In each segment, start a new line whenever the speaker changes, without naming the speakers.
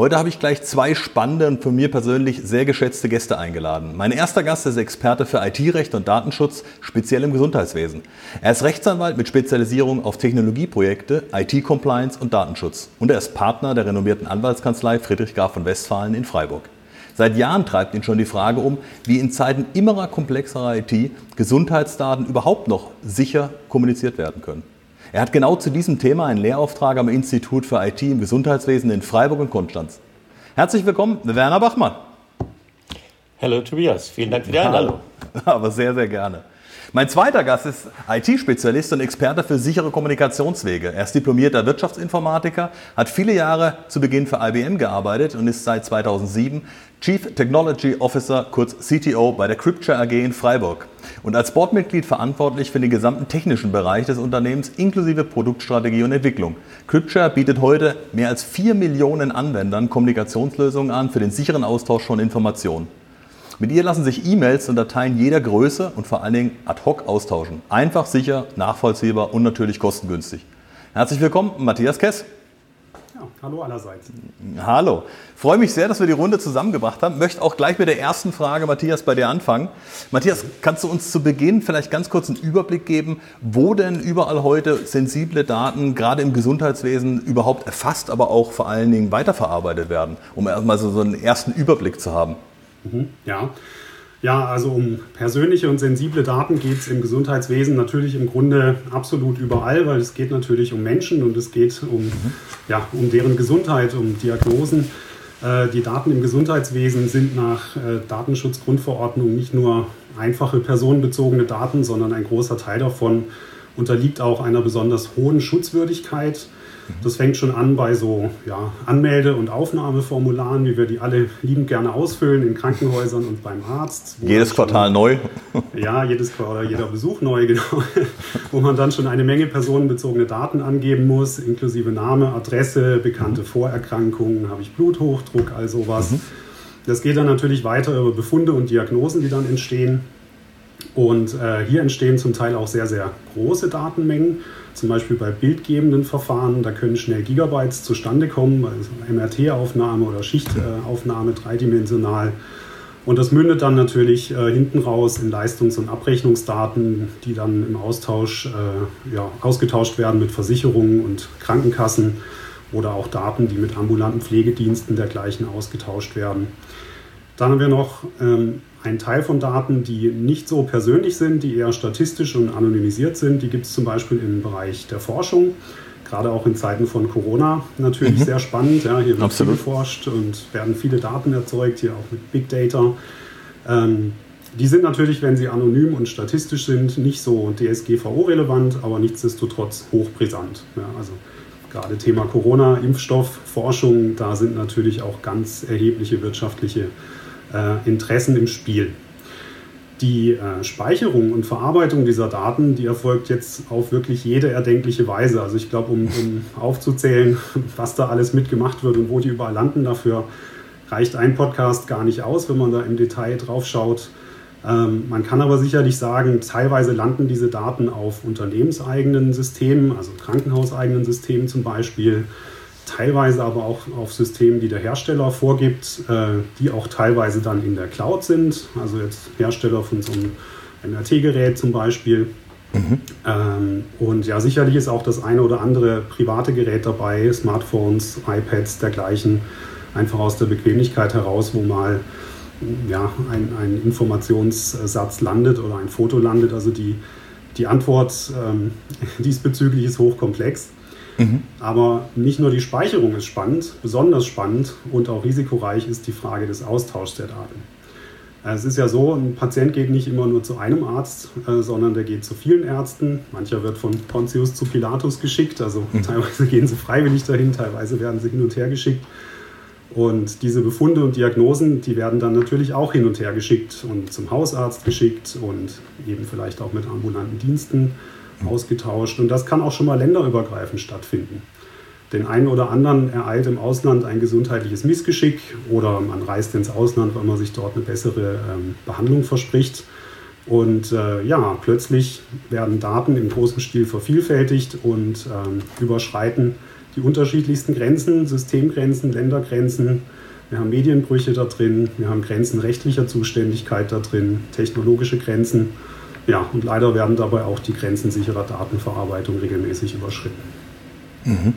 Heute habe ich gleich zwei spannende und von mir persönlich sehr geschätzte Gäste eingeladen. Mein erster Gast ist Experte für IT-Recht und Datenschutz, speziell im Gesundheitswesen. Er ist Rechtsanwalt mit Spezialisierung auf Technologieprojekte, IT-Compliance und Datenschutz. Und er ist Partner der renommierten Anwaltskanzlei Friedrich Graf von Westfalen in Freiburg. Seit Jahren treibt ihn schon die Frage um, wie in Zeiten immerer komplexerer IT Gesundheitsdaten überhaupt noch sicher kommuniziert werden können. Er hat genau zu diesem Thema einen Lehrauftrag am Institut für IT im Gesundheitswesen in Freiburg und Konstanz. Herzlich willkommen, Werner Bachmann.
Hallo Tobias, vielen Dank für die Einladung.
Hallo, aber sehr, sehr gerne. Mein zweiter Gast ist IT-Spezialist und Experte für sichere Kommunikationswege. Er ist diplomierter Wirtschaftsinformatiker, hat viele Jahre zu Beginn für IBM gearbeitet und ist seit 2007 Chief Technology Officer, kurz CTO, bei der Crypture AG in Freiburg und als Boardmitglied verantwortlich für den gesamten technischen Bereich des Unternehmens inklusive Produktstrategie und Entwicklung. Crypture bietet heute mehr als 4 Millionen Anwendern Kommunikationslösungen an für den sicheren Austausch von Informationen. Mit ihr lassen sich E-Mails und Dateien jeder Größe und vor allen Dingen ad hoc austauschen. Einfach, sicher, nachvollziehbar und natürlich kostengünstig. Herzlich willkommen, Matthias Kess.
Ja, hallo allerseits.
Hallo. Freue mich sehr, dass wir die Runde zusammengebracht haben. Möchte auch gleich mit der ersten Frage, Matthias, bei dir anfangen. Matthias, kannst du uns zu Beginn vielleicht ganz kurz einen Überblick geben, wo denn überall heute sensible Daten, gerade im Gesundheitswesen, überhaupt erfasst, aber auch vor allen Dingen weiterverarbeitet werden, um erstmal so einen ersten Überblick zu haben?
Mhm, ja. Ja, also um persönliche und sensible Daten geht es im Gesundheitswesen natürlich im Grunde absolut überall, weil es geht natürlich um Menschen und es geht um, mhm. ja, um deren Gesundheit, um Diagnosen. Äh, die Daten im Gesundheitswesen sind nach äh, Datenschutzgrundverordnung nicht nur einfache personenbezogene Daten, sondern ein großer Teil davon unterliegt auch einer besonders hohen Schutzwürdigkeit. Das fängt schon an bei so ja, Anmelde- und Aufnahmeformularen, wie wir die alle liebend gerne ausfüllen in Krankenhäusern und beim Arzt.
Jedes Quartal schon, neu?
Ja, jedes Quartal, jeder Besuch neu, genau. wo man dann schon eine Menge personenbezogene Daten angeben muss, inklusive Name, Adresse, bekannte mhm. Vorerkrankungen, habe ich Bluthochdruck, all sowas. Mhm. Das geht dann natürlich weiter über Befunde und Diagnosen, die dann entstehen. Und äh, hier entstehen zum Teil auch sehr, sehr große Datenmengen. Zum Beispiel bei bildgebenden Verfahren, da können schnell Gigabytes zustande kommen, also MRT-Aufnahme oder Schichtaufnahme dreidimensional. Und das mündet dann natürlich äh, hinten raus in Leistungs- und Abrechnungsdaten, die dann im Austausch äh, ja, ausgetauscht werden mit Versicherungen und Krankenkassen oder auch Daten, die mit ambulanten Pflegediensten dergleichen ausgetauscht werden. Dann haben wir noch ähm, einen Teil von Daten, die nicht so persönlich sind, die eher statistisch und anonymisiert sind. Die gibt es zum Beispiel im Bereich der Forschung, gerade auch in Zeiten von Corona natürlich mhm. sehr spannend. Ja, hier wird Absolut. viel geforscht und werden viele Daten erzeugt, hier auch mit Big Data. Ähm, die sind natürlich, wenn sie anonym und statistisch sind, nicht so DSGVO-relevant, aber nichtsdestotrotz hochbrisant. Ja, also gerade Thema Corona, Impfstoff, Forschung, da sind natürlich auch ganz erhebliche wirtschaftliche äh, Interessen im Spiel. Die äh, Speicherung und Verarbeitung dieser Daten, die erfolgt jetzt auf wirklich jede erdenkliche Weise. Also ich glaube, um, um aufzuzählen, was da alles mitgemacht wird und wo die überall landen, dafür reicht ein Podcast gar nicht aus, wenn man da im Detail drauf schaut. Ähm, man kann aber sicherlich sagen, teilweise landen diese Daten auf unternehmenseigenen Systemen, also krankenhauseigenen Systemen zum Beispiel teilweise aber auch auf Systemen, die der Hersteller vorgibt, äh, die auch teilweise dann in der Cloud sind. Also jetzt Hersteller von so einem MRT-Gerät zum Beispiel. Mhm. Ähm, und ja, sicherlich ist auch das eine oder andere private Gerät dabei, Smartphones, iPads, dergleichen, einfach aus der Bequemlichkeit heraus, wo mal ja, ein, ein Informationssatz landet oder ein Foto landet. Also die, die Antwort ähm, diesbezüglich ist hochkomplex. Mhm. Aber nicht nur die Speicherung ist spannend, besonders spannend und auch risikoreich ist die Frage des Austauschs der Daten. Es ist ja so, ein Patient geht nicht immer nur zu einem Arzt, äh, sondern der geht zu vielen Ärzten. Mancher wird von Pontius zu Pilatus geschickt, also mhm. teilweise gehen sie freiwillig dahin, teilweise werden sie hin und her geschickt. Und diese Befunde und Diagnosen, die werden dann natürlich auch hin und her geschickt und zum Hausarzt geschickt und eben vielleicht auch mit ambulanten Diensten ausgetauscht. Und das kann auch schon mal länderübergreifend stattfinden. Den einen oder anderen ereilt im Ausland ein gesundheitliches Missgeschick oder man reist ins Ausland, weil man sich dort eine bessere ähm, Behandlung verspricht. Und äh, ja, plötzlich werden Daten im großen Stil vervielfältigt und ähm, überschreiten die unterschiedlichsten Grenzen, Systemgrenzen, Ländergrenzen. Wir haben Medienbrüche da drin, wir haben Grenzen rechtlicher Zuständigkeit da drin, technologische Grenzen. Ja, und leider werden dabei auch die Grenzen sicherer Datenverarbeitung regelmäßig überschritten.
Mhm.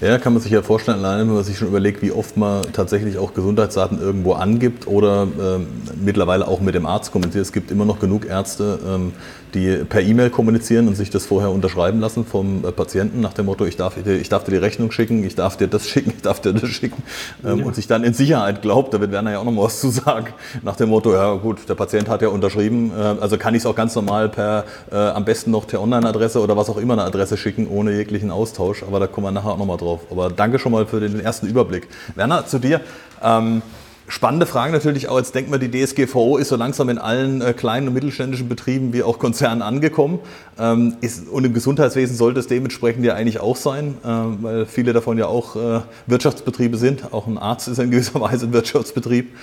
Ja, kann man sich ja vorstellen, alleine wenn man sich schon überlegt, wie oft man tatsächlich auch Gesundheitsdaten irgendwo angibt oder äh, mittlerweile auch mit dem Arzt kommuniziert. Es gibt immer noch genug Ärzte, ähm, die per E-Mail kommunizieren und sich das vorher unterschreiben lassen vom äh, Patienten nach dem Motto, ich darf, ich darf dir die Rechnung schicken, ich darf dir das schicken, ich darf dir das schicken ähm, ja. und sich dann in Sicherheit glaubt, da wird Werner ja auch noch mal was zu sagen, nach dem Motto, ja gut, der Patient hat ja unterschrieben, äh, also kann ich es auch ganz normal per, äh, am besten noch per Online-Adresse oder was auch immer eine Adresse schicken, ohne jeglichen Austausch, aber da kommen wir nachher auch noch mal drauf. Aber danke schon mal für den ersten Überblick. Werner, zu dir. Ähm, Spannende Frage natürlich auch, jetzt denkt man, die DSGVO ist so langsam in allen äh, kleinen und mittelständischen Betrieben wie auch Konzernen angekommen. Ähm, und im Gesundheitswesen sollte es dementsprechend ja eigentlich auch sein, äh, weil viele davon ja auch äh, Wirtschaftsbetriebe sind. Auch ein Arzt ist in gewisser Weise ein Wirtschaftsbetrieb.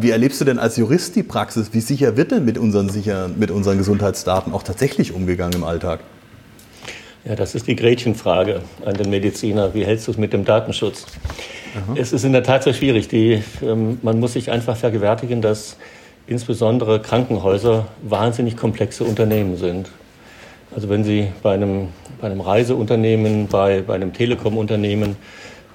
Wie erlebst du denn als Jurist die Praxis? Wie sicher wird denn mit unseren, mit unseren Gesundheitsdaten auch tatsächlich umgegangen im Alltag?
Ja, das ist die Gretchenfrage an den Mediziner. Wie hältst du es mit dem Datenschutz? Aha. Es ist in der Tat sehr schwierig. Die, ähm, man muss sich einfach vergewärtigen, dass insbesondere Krankenhäuser wahnsinnig komplexe Unternehmen sind. Also wenn Sie bei einem, bei einem Reiseunternehmen, bei, bei einem Telekom-Unternehmen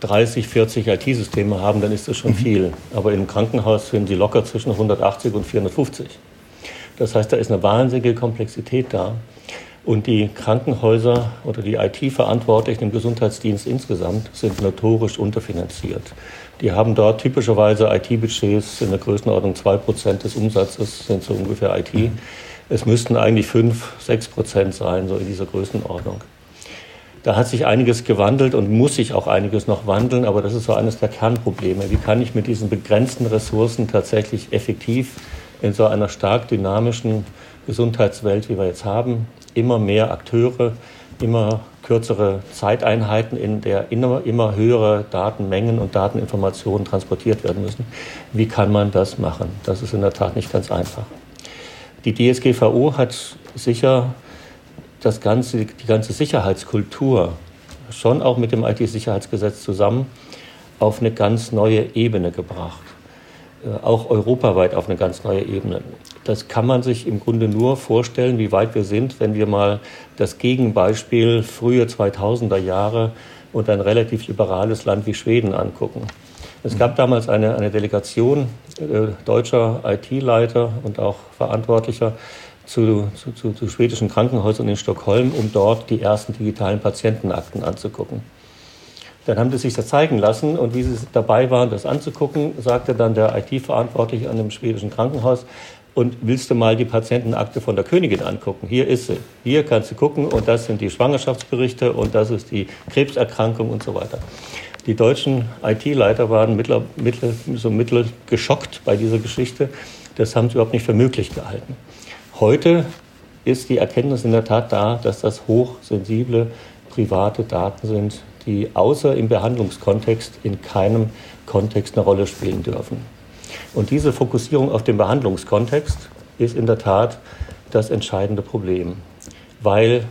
30, 40 IT-Systeme haben, dann ist das schon mhm. viel. Aber im Krankenhaus sind Sie locker zwischen 180 und 450. Das heißt, da ist eine wahnsinnige Komplexität da. Und die Krankenhäuser oder die IT-Verantwortlichen im Gesundheitsdienst insgesamt sind notorisch unterfinanziert. Die haben dort typischerweise IT-Budgets in der Größenordnung 2% des Umsatzes sind so ungefähr IT. Es müssten eigentlich 5, 6 Prozent sein, so in dieser Größenordnung. Da hat sich einiges gewandelt und muss sich auch einiges noch wandeln, aber das ist so eines der Kernprobleme. Wie kann ich mit diesen begrenzten Ressourcen tatsächlich effektiv in so einer stark dynamischen Gesundheitswelt, wie wir jetzt haben, immer mehr Akteure, immer kürzere Zeiteinheiten, in der immer, immer höhere Datenmengen und Dateninformationen transportiert werden müssen. Wie kann man das machen? Das ist in der Tat nicht ganz einfach. Die DSGVO hat sicher das ganze, die ganze Sicherheitskultur schon auch mit dem IT-Sicherheitsgesetz zusammen auf eine ganz neue Ebene gebracht. Äh, auch europaweit auf eine ganz neue Ebene. Das kann man sich im Grunde nur vorstellen, wie weit wir sind, wenn wir mal das Gegenbeispiel frühe 2000er Jahre und ein relativ liberales Land wie Schweden angucken. Es gab damals eine, eine Delegation äh, deutscher IT-Leiter und auch Verantwortlicher zu, zu, zu, zu schwedischen Krankenhäusern in Stockholm, um dort die ersten digitalen Patientenakten anzugucken. Dann haben sie sich das zeigen lassen und wie sie dabei waren, das anzugucken, sagte dann der IT-Verantwortliche an dem schwedischen Krankenhaus, und willst du mal die Patientenakte von der Königin angucken? Hier ist sie. Hier kannst du gucken und das sind die Schwangerschaftsberichte und das ist die Krebserkrankung und so weiter. Die deutschen IT-Leiter waren mittler, mittler, so mittel geschockt bei dieser Geschichte. Das haben sie überhaupt nicht für möglich gehalten. Heute ist die Erkenntnis in der Tat da, dass das hochsensible private Daten sind, die außer im Behandlungskontext in keinem Kontext eine Rolle spielen dürfen. Und diese Fokussierung auf den Behandlungskontext ist in der Tat das entscheidende Problem, weil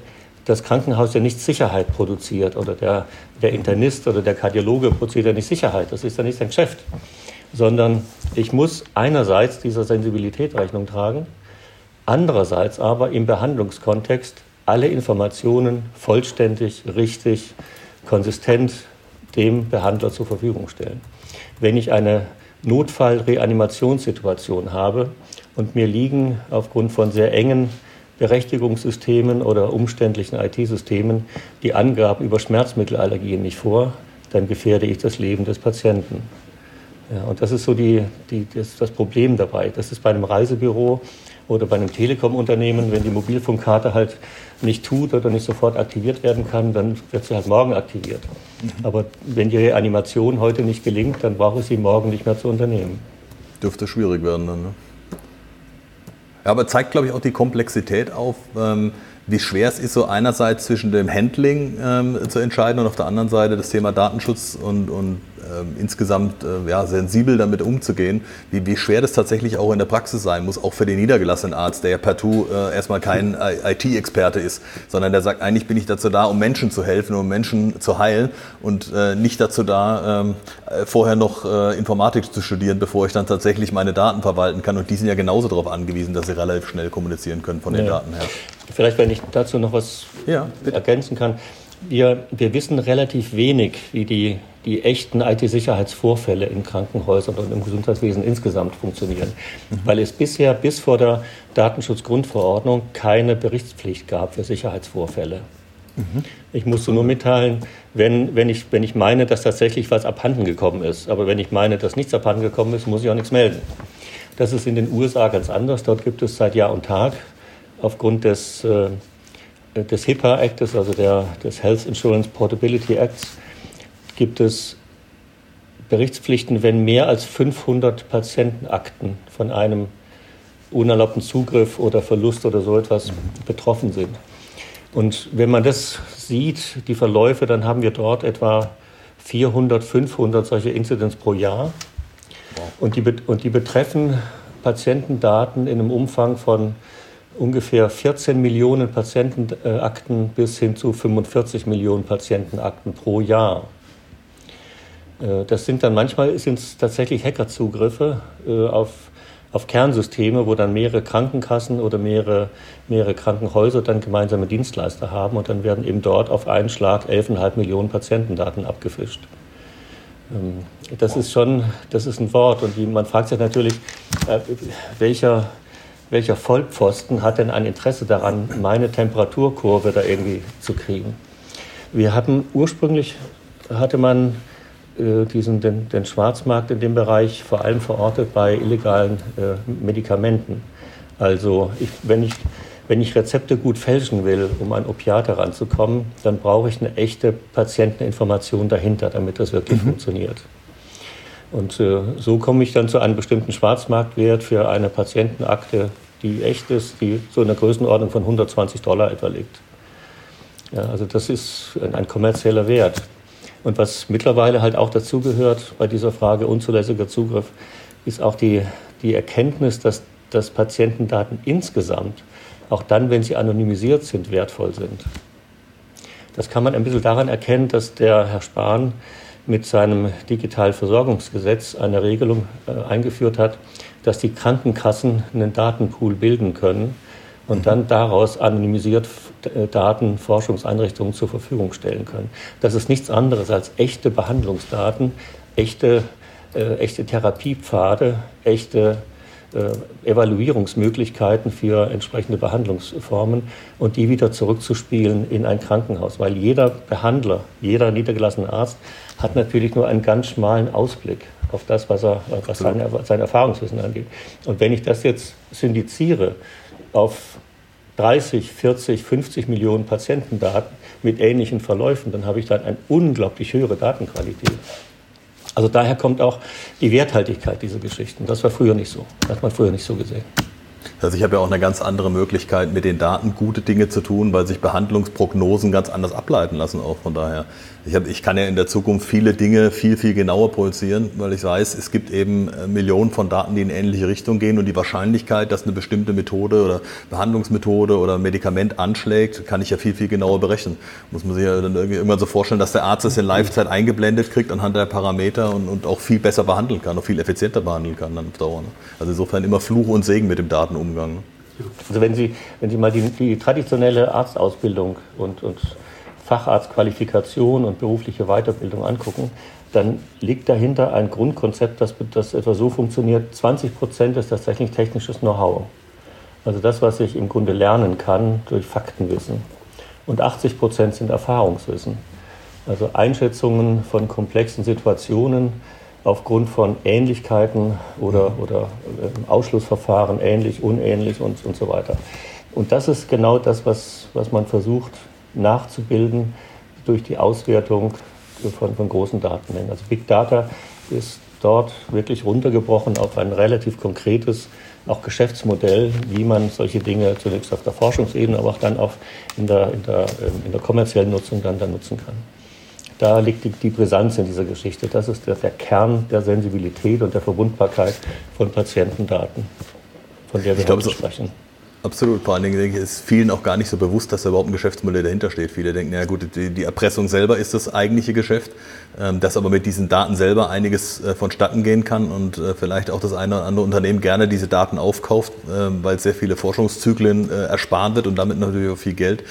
das Krankenhaus ja nicht Sicherheit produziert oder der, der Internist oder der Kardiologe produziert ja nicht Sicherheit, das ist ja nicht sein Geschäft, sondern ich muss einerseits dieser Sensibilität Rechnung tragen, andererseits aber im Behandlungskontext alle Informationen vollständig, richtig, konsistent dem Behandler zur Verfügung stellen. Wenn ich eine Notfall-Reanimationssituation habe und mir liegen aufgrund von sehr engen Berechtigungssystemen oder umständlichen IT-Systemen die Angaben über Schmerzmittelallergien nicht vor, dann gefährde ich das Leben des Patienten. Ja, und das ist so die, die, das, das Problem dabei. Das ist bei einem Reisebüro oder bei einem Telekom-Unternehmen, wenn die Mobilfunkkarte halt nicht tut oder nicht sofort aktiviert werden kann, dann wird sie halt morgen aktiviert. Mhm. Aber wenn die Animation heute nicht gelingt, dann brauche ich sie morgen nicht mehr zu unternehmen.
Dürfte schwierig werden dann, ne? Ja, aber zeigt, glaube ich, auch die Komplexität auf. Ähm wie schwer es ist, so einerseits zwischen dem Handling ähm, zu entscheiden und auf der anderen Seite das Thema Datenschutz und, und ähm, insgesamt äh, ja, sensibel damit umzugehen, wie, wie schwer das tatsächlich auch in der Praxis sein muss, auch für den niedergelassenen Arzt, der ja partout äh, erstmal kein IT-Experte ist, sondern der sagt, eigentlich bin ich dazu da, um Menschen zu helfen, um Menschen zu heilen und äh, nicht dazu da, ähm, äh, vorher noch äh, Informatik zu studieren, bevor ich dann tatsächlich meine Daten verwalten kann. Und die sind ja genauso darauf angewiesen, dass sie relativ schnell kommunizieren können von den ja. Daten her.
Vielleicht, wenn ich dazu noch was ja, ergänzen kann. Wir, wir wissen relativ wenig, wie die, die echten IT-Sicherheitsvorfälle in Krankenhäusern und im Gesundheitswesen insgesamt funktionieren, mhm. weil es bisher bis vor der Datenschutzgrundverordnung keine Berichtspflicht gab für Sicherheitsvorfälle. Mhm. Ich musste nur mitteilen, wenn, wenn, ich, wenn ich meine, dass tatsächlich was abhanden gekommen ist. Aber wenn ich meine, dass nichts abhanden gekommen ist, muss ich auch nichts melden. Das ist in den USA ganz anders. Dort gibt es seit Jahr und Tag aufgrund des äh, des HIPAA Actes, also der, des Health Insurance Portability Acts, gibt es Berichtspflichten, wenn mehr als 500 Patientenakten von einem unerlaubten Zugriff oder Verlust oder so etwas betroffen sind. Und wenn man das sieht, die Verläufe, dann haben wir dort etwa 400, 500 solche Incidents pro Jahr. Und die, und die betreffen Patientendaten in einem Umfang von ungefähr 14 Millionen Patientenakten bis hin zu 45 Millionen Patientenakten pro Jahr. Äh, das sind dann manchmal sind es tatsächlich Hackerzugriffe äh, auf, auf Kernsysteme, wo dann mehrere Krankenkassen oder mehrere, mehrere Krankenhäuser dann gemeinsame Dienstleister haben und dann werden eben dort auf einen Schlag 11,5 Millionen Patientendaten abgefischt. Ähm, das ist schon, das ist ein Wort und man fragt sich natürlich, äh, welcher welcher Vollpfosten hat denn ein Interesse daran, meine Temperaturkurve da irgendwie zu kriegen? Wir hatten ursprünglich hatte man äh, diesen, den, den, Schwarzmarkt in dem Bereich vor allem verortet bei illegalen äh, Medikamenten. Also ich, wenn, ich, wenn ich Rezepte gut fälschen will, um an Opiate ranzukommen, dann brauche ich eine echte Patienteninformation dahinter, damit das wirklich mhm. funktioniert. Und äh, so komme ich dann zu einem bestimmten Schwarzmarktwert für eine Patientenakte, die echt ist, die so in der Größenordnung von 120 Dollar etwa liegt. Ja, also das ist ein, kommerzieller Wert. Und was mittlerweile halt auch dazugehört bei dieser Frage unzulässiger Zugriff, ist auch die, die Erkenntnis, dass, dass Patientendaten insgesamt, auch dann, wenn sie anonymisiert sind, wertvoll sind. Das kann man ein bisschen daran erkennen, dass der Herr Spahn mit seinem Digitalversorgungsgesetz eine Regelung äh, eingeführt hat, dass die Krankenkassen einen Datenpool bilden können und dann daraus anonymisiert äh, Daten Forschungseinrichtungen zur Verfügung stellen können. Das ist nichts anderes als echte Behandlungsdaten, echte, äh, echte Therapiepfade, echte äh, Evaluierungsmöglichkeiten für entsprechende Behandlungsformen und die wieder zurückzuspielen in ein Krankenhaus. Weil jeder Behandler, jeder niedergelassene Arzt hat natürlich nur einen ganz schmalen Ausblick auf das, was, er, was sein, sein Erfahrungswissen angeht. Und wenn ich das jetzt syndiziere auf 30, 40, 50 Millionen Patientendaten mit ähnlichen Verläufen, dann habe ich dann eine unglaublich höhere Datenqualität. Also daher kommt auch die Werthaltigkeit dieser Geschichten. Das war früher nicht so. Das hat man früher nicht so gesehen.
Also ich habe ja auch eine ganz andere Möglichkeit, mit den Daten gute Dinge zu tun, weil sich Behandlungsprognosen ganz anders ableiten lassen auch von daher. Ich, hab, ich kann ja in der Zukunft viele Dinge viel, viel genauer projizieren, weil ich weiß, es gibt eben äh, Millionen von Daten, die in ähnliche Richtung gehen und die Wahrscheinlichkeit, dass eine bestimmte Methode oder Behandlungsmethode oder Medikament anschlägt, kann ich ja viel, viel genauer berechnen. Muss man sich ja dann irgendwann so vorstellen, dass der Arzt es in Live-Zeit eingeblendet kriegt anhand der Parameter und, und, auch viel besser behandeln kann, auch viel effizienter behandeln kann dann auf Dauer. Ne? Also insofern immer Fluch und Segen mit dem Ne?
Also wenn Sie, wenn Sie mal die, die traditionelle Arztausbildung und, und Facharztqualifikation und berufliche Weiterbildung angucken, dann liegt dahinter ein Grundkonzept, das, das etwa so funktioniert. 20 Prozent ist tatsächlich technisches Know-how. Also das, was ich im Grunde lernen kann durch Faktenwissen. Und 80 Prozent sind Erfahrungswissen. Also Einschätzungen von komplexen Situationen, aufgrund von Ähnlichkeiten oder, oder äh, Ausschlussverfahren ähnlich, unähnlich und, und so weiter. Und das ist genau das, was, was man versucht nachzubilden durch die Auswertung von, von großen Datenmengen. Also Big Data ist dort wirklich runtergebrochen auf ein relativ konkretes auch Geschäftsmodell, wie man solche Dinge zunächst auf der Forschungsebene, aber auch dann auch in der, in der, ähm, in der kommerziellen Nutzung dann, dann nutzen kann. Da liegt die, die Brisanz in dieser Geschichte. Das ist der, der Kern der Sensibilität und der Verwundbarkeit von Patientendaten, von der wir heute sprechen.
Absolut. Vor allen Dingen denke ich, ist vielen auch gar nicht so bewusst, dass da überhaupt ein Geschäftsmodell dahinter steht. Viele denken, ja gut, die, die Erpressung selber ist das eigentliche Geschäft, dass aber mit diesen Daten selber einiges äh, vonstatten gehen kann und äh, vielleicht auch das eine oder andere Unternehmen gerne diese Daten aufkauft, äh, weil es sehr viele Forschungszyklen äh, ersparen wird und damit natürlich auch viel Geld.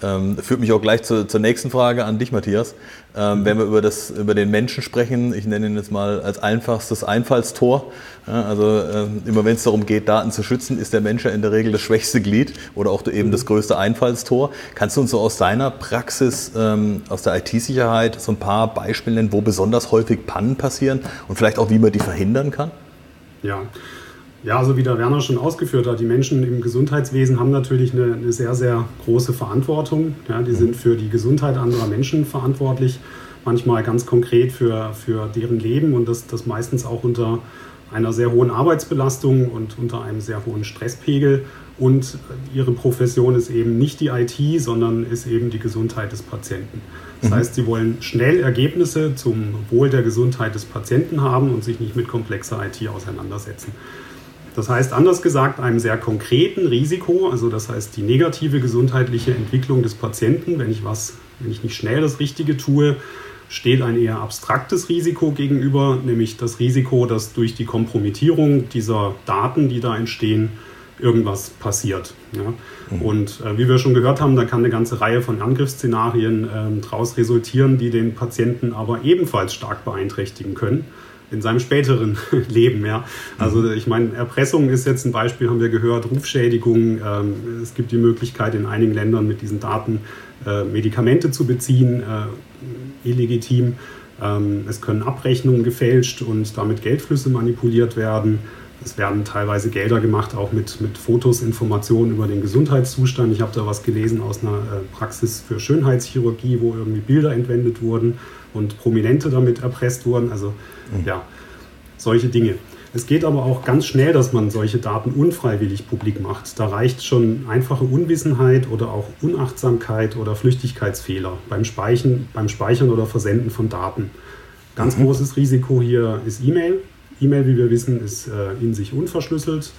Ähm, führt mich auch gleich zu, zur nächsten Frage an dich, Matthias. Ähm, wenn wir über, das, über den Menschen sprechen, ich nenne ihn jetzt mal als einfachstes Einfallstor. Also ähm, immer wenn es darum geht, Daten zu schützen, ist der Mensch ja in der Regel das schwächste Glied oder auch eben das größte Einfallstor. Kannst du uns so aus deiner Praxis, ähm, aus der IT-Sicherheit, so ein paar Beispiele nennen, wo besonders häufig Pannen passieren und vielleicht auch, wie man die verhindern kann?
Ja, ja, so wie der Werner schon ausgeführt hat, die Menschen im Gesundheitswesen haben natürlich eine, eine sehr, sehr große Verantwortung. Ja, die sind für die Gesundheit anderer Menschen verantwortlich, manchmal ganz konkret für, für deren Leben und das, das meistens auch unter einer sehr hohen Arbeitsbelastung und unter einem sehr hohen Stresspegel. Und ihre Profession ist eben nicht die IT, sondern ist eben die Gesundheit des Patienten. Das mhm. heißt, sie wollen schnell Ergebnisse zum Wohl der Gesundheit des Patienten haben und sich nicht mit komplexer IT auseinandersetzen. Das heißt, anders gesagt, einem sehr konkreten Risiko, also das heißt die negative gesundheitliche Entwicklung des Patienten, wenn ich was, wenn ich nicht schnell das Richtige tue, steht ein eher abstraktes Risiko gegenüber, nämlich das Risiko, dass durch die Kompromittierung dieser Daten, die da entstehen, irgendwas passiert. Ja? Mhm. Und äh, wie wir schon gehört haben, da kann eine ganze Reihe von Angriffsszenarien äh, daraus resultieren, die den Patienten aber ebenfalls stark beeinträchtigen können in seinem späteren Leben. Ja. Also mhm. ich meine, Erpressung ist jetzt ein Beispiel, haben wir gehört, Rufschädigung. Ähm, es gibt die Möglichkeit in einigen Ländern mit diesen Daten äh, Medikamente zu beziehen, äh, illegitim. Ähm, es können Abrechnungen gefälscht und damit Geldflüsse manipuliert werden. Es werden teilweise Gelder gemacht, auch mit, mit Fotos, Informationen über den Gesundheitszustand. Ich habe da was gelesen aus einer äh, Praxis für Schönheitschirurgie, wo irgendwie Bilder entwendet wurden und Prominente damit erpresst wurden. Also mhm. ja, solche Dinge. Es geht aber auch ganz schnell, dass man solche Daten unfreiwillig publik macht. Da reicht schon einfache Unwissenheit oder auch Unachtsamkeit oder Flüchtigkeitsfehler beim Speichern, beim Speichern oder Versenden von Daten. Ganz mhm. großes Risiko hier ist E-Mail. E-Mail, wie wir wissen, ist äh, in sich unverschlüsselt.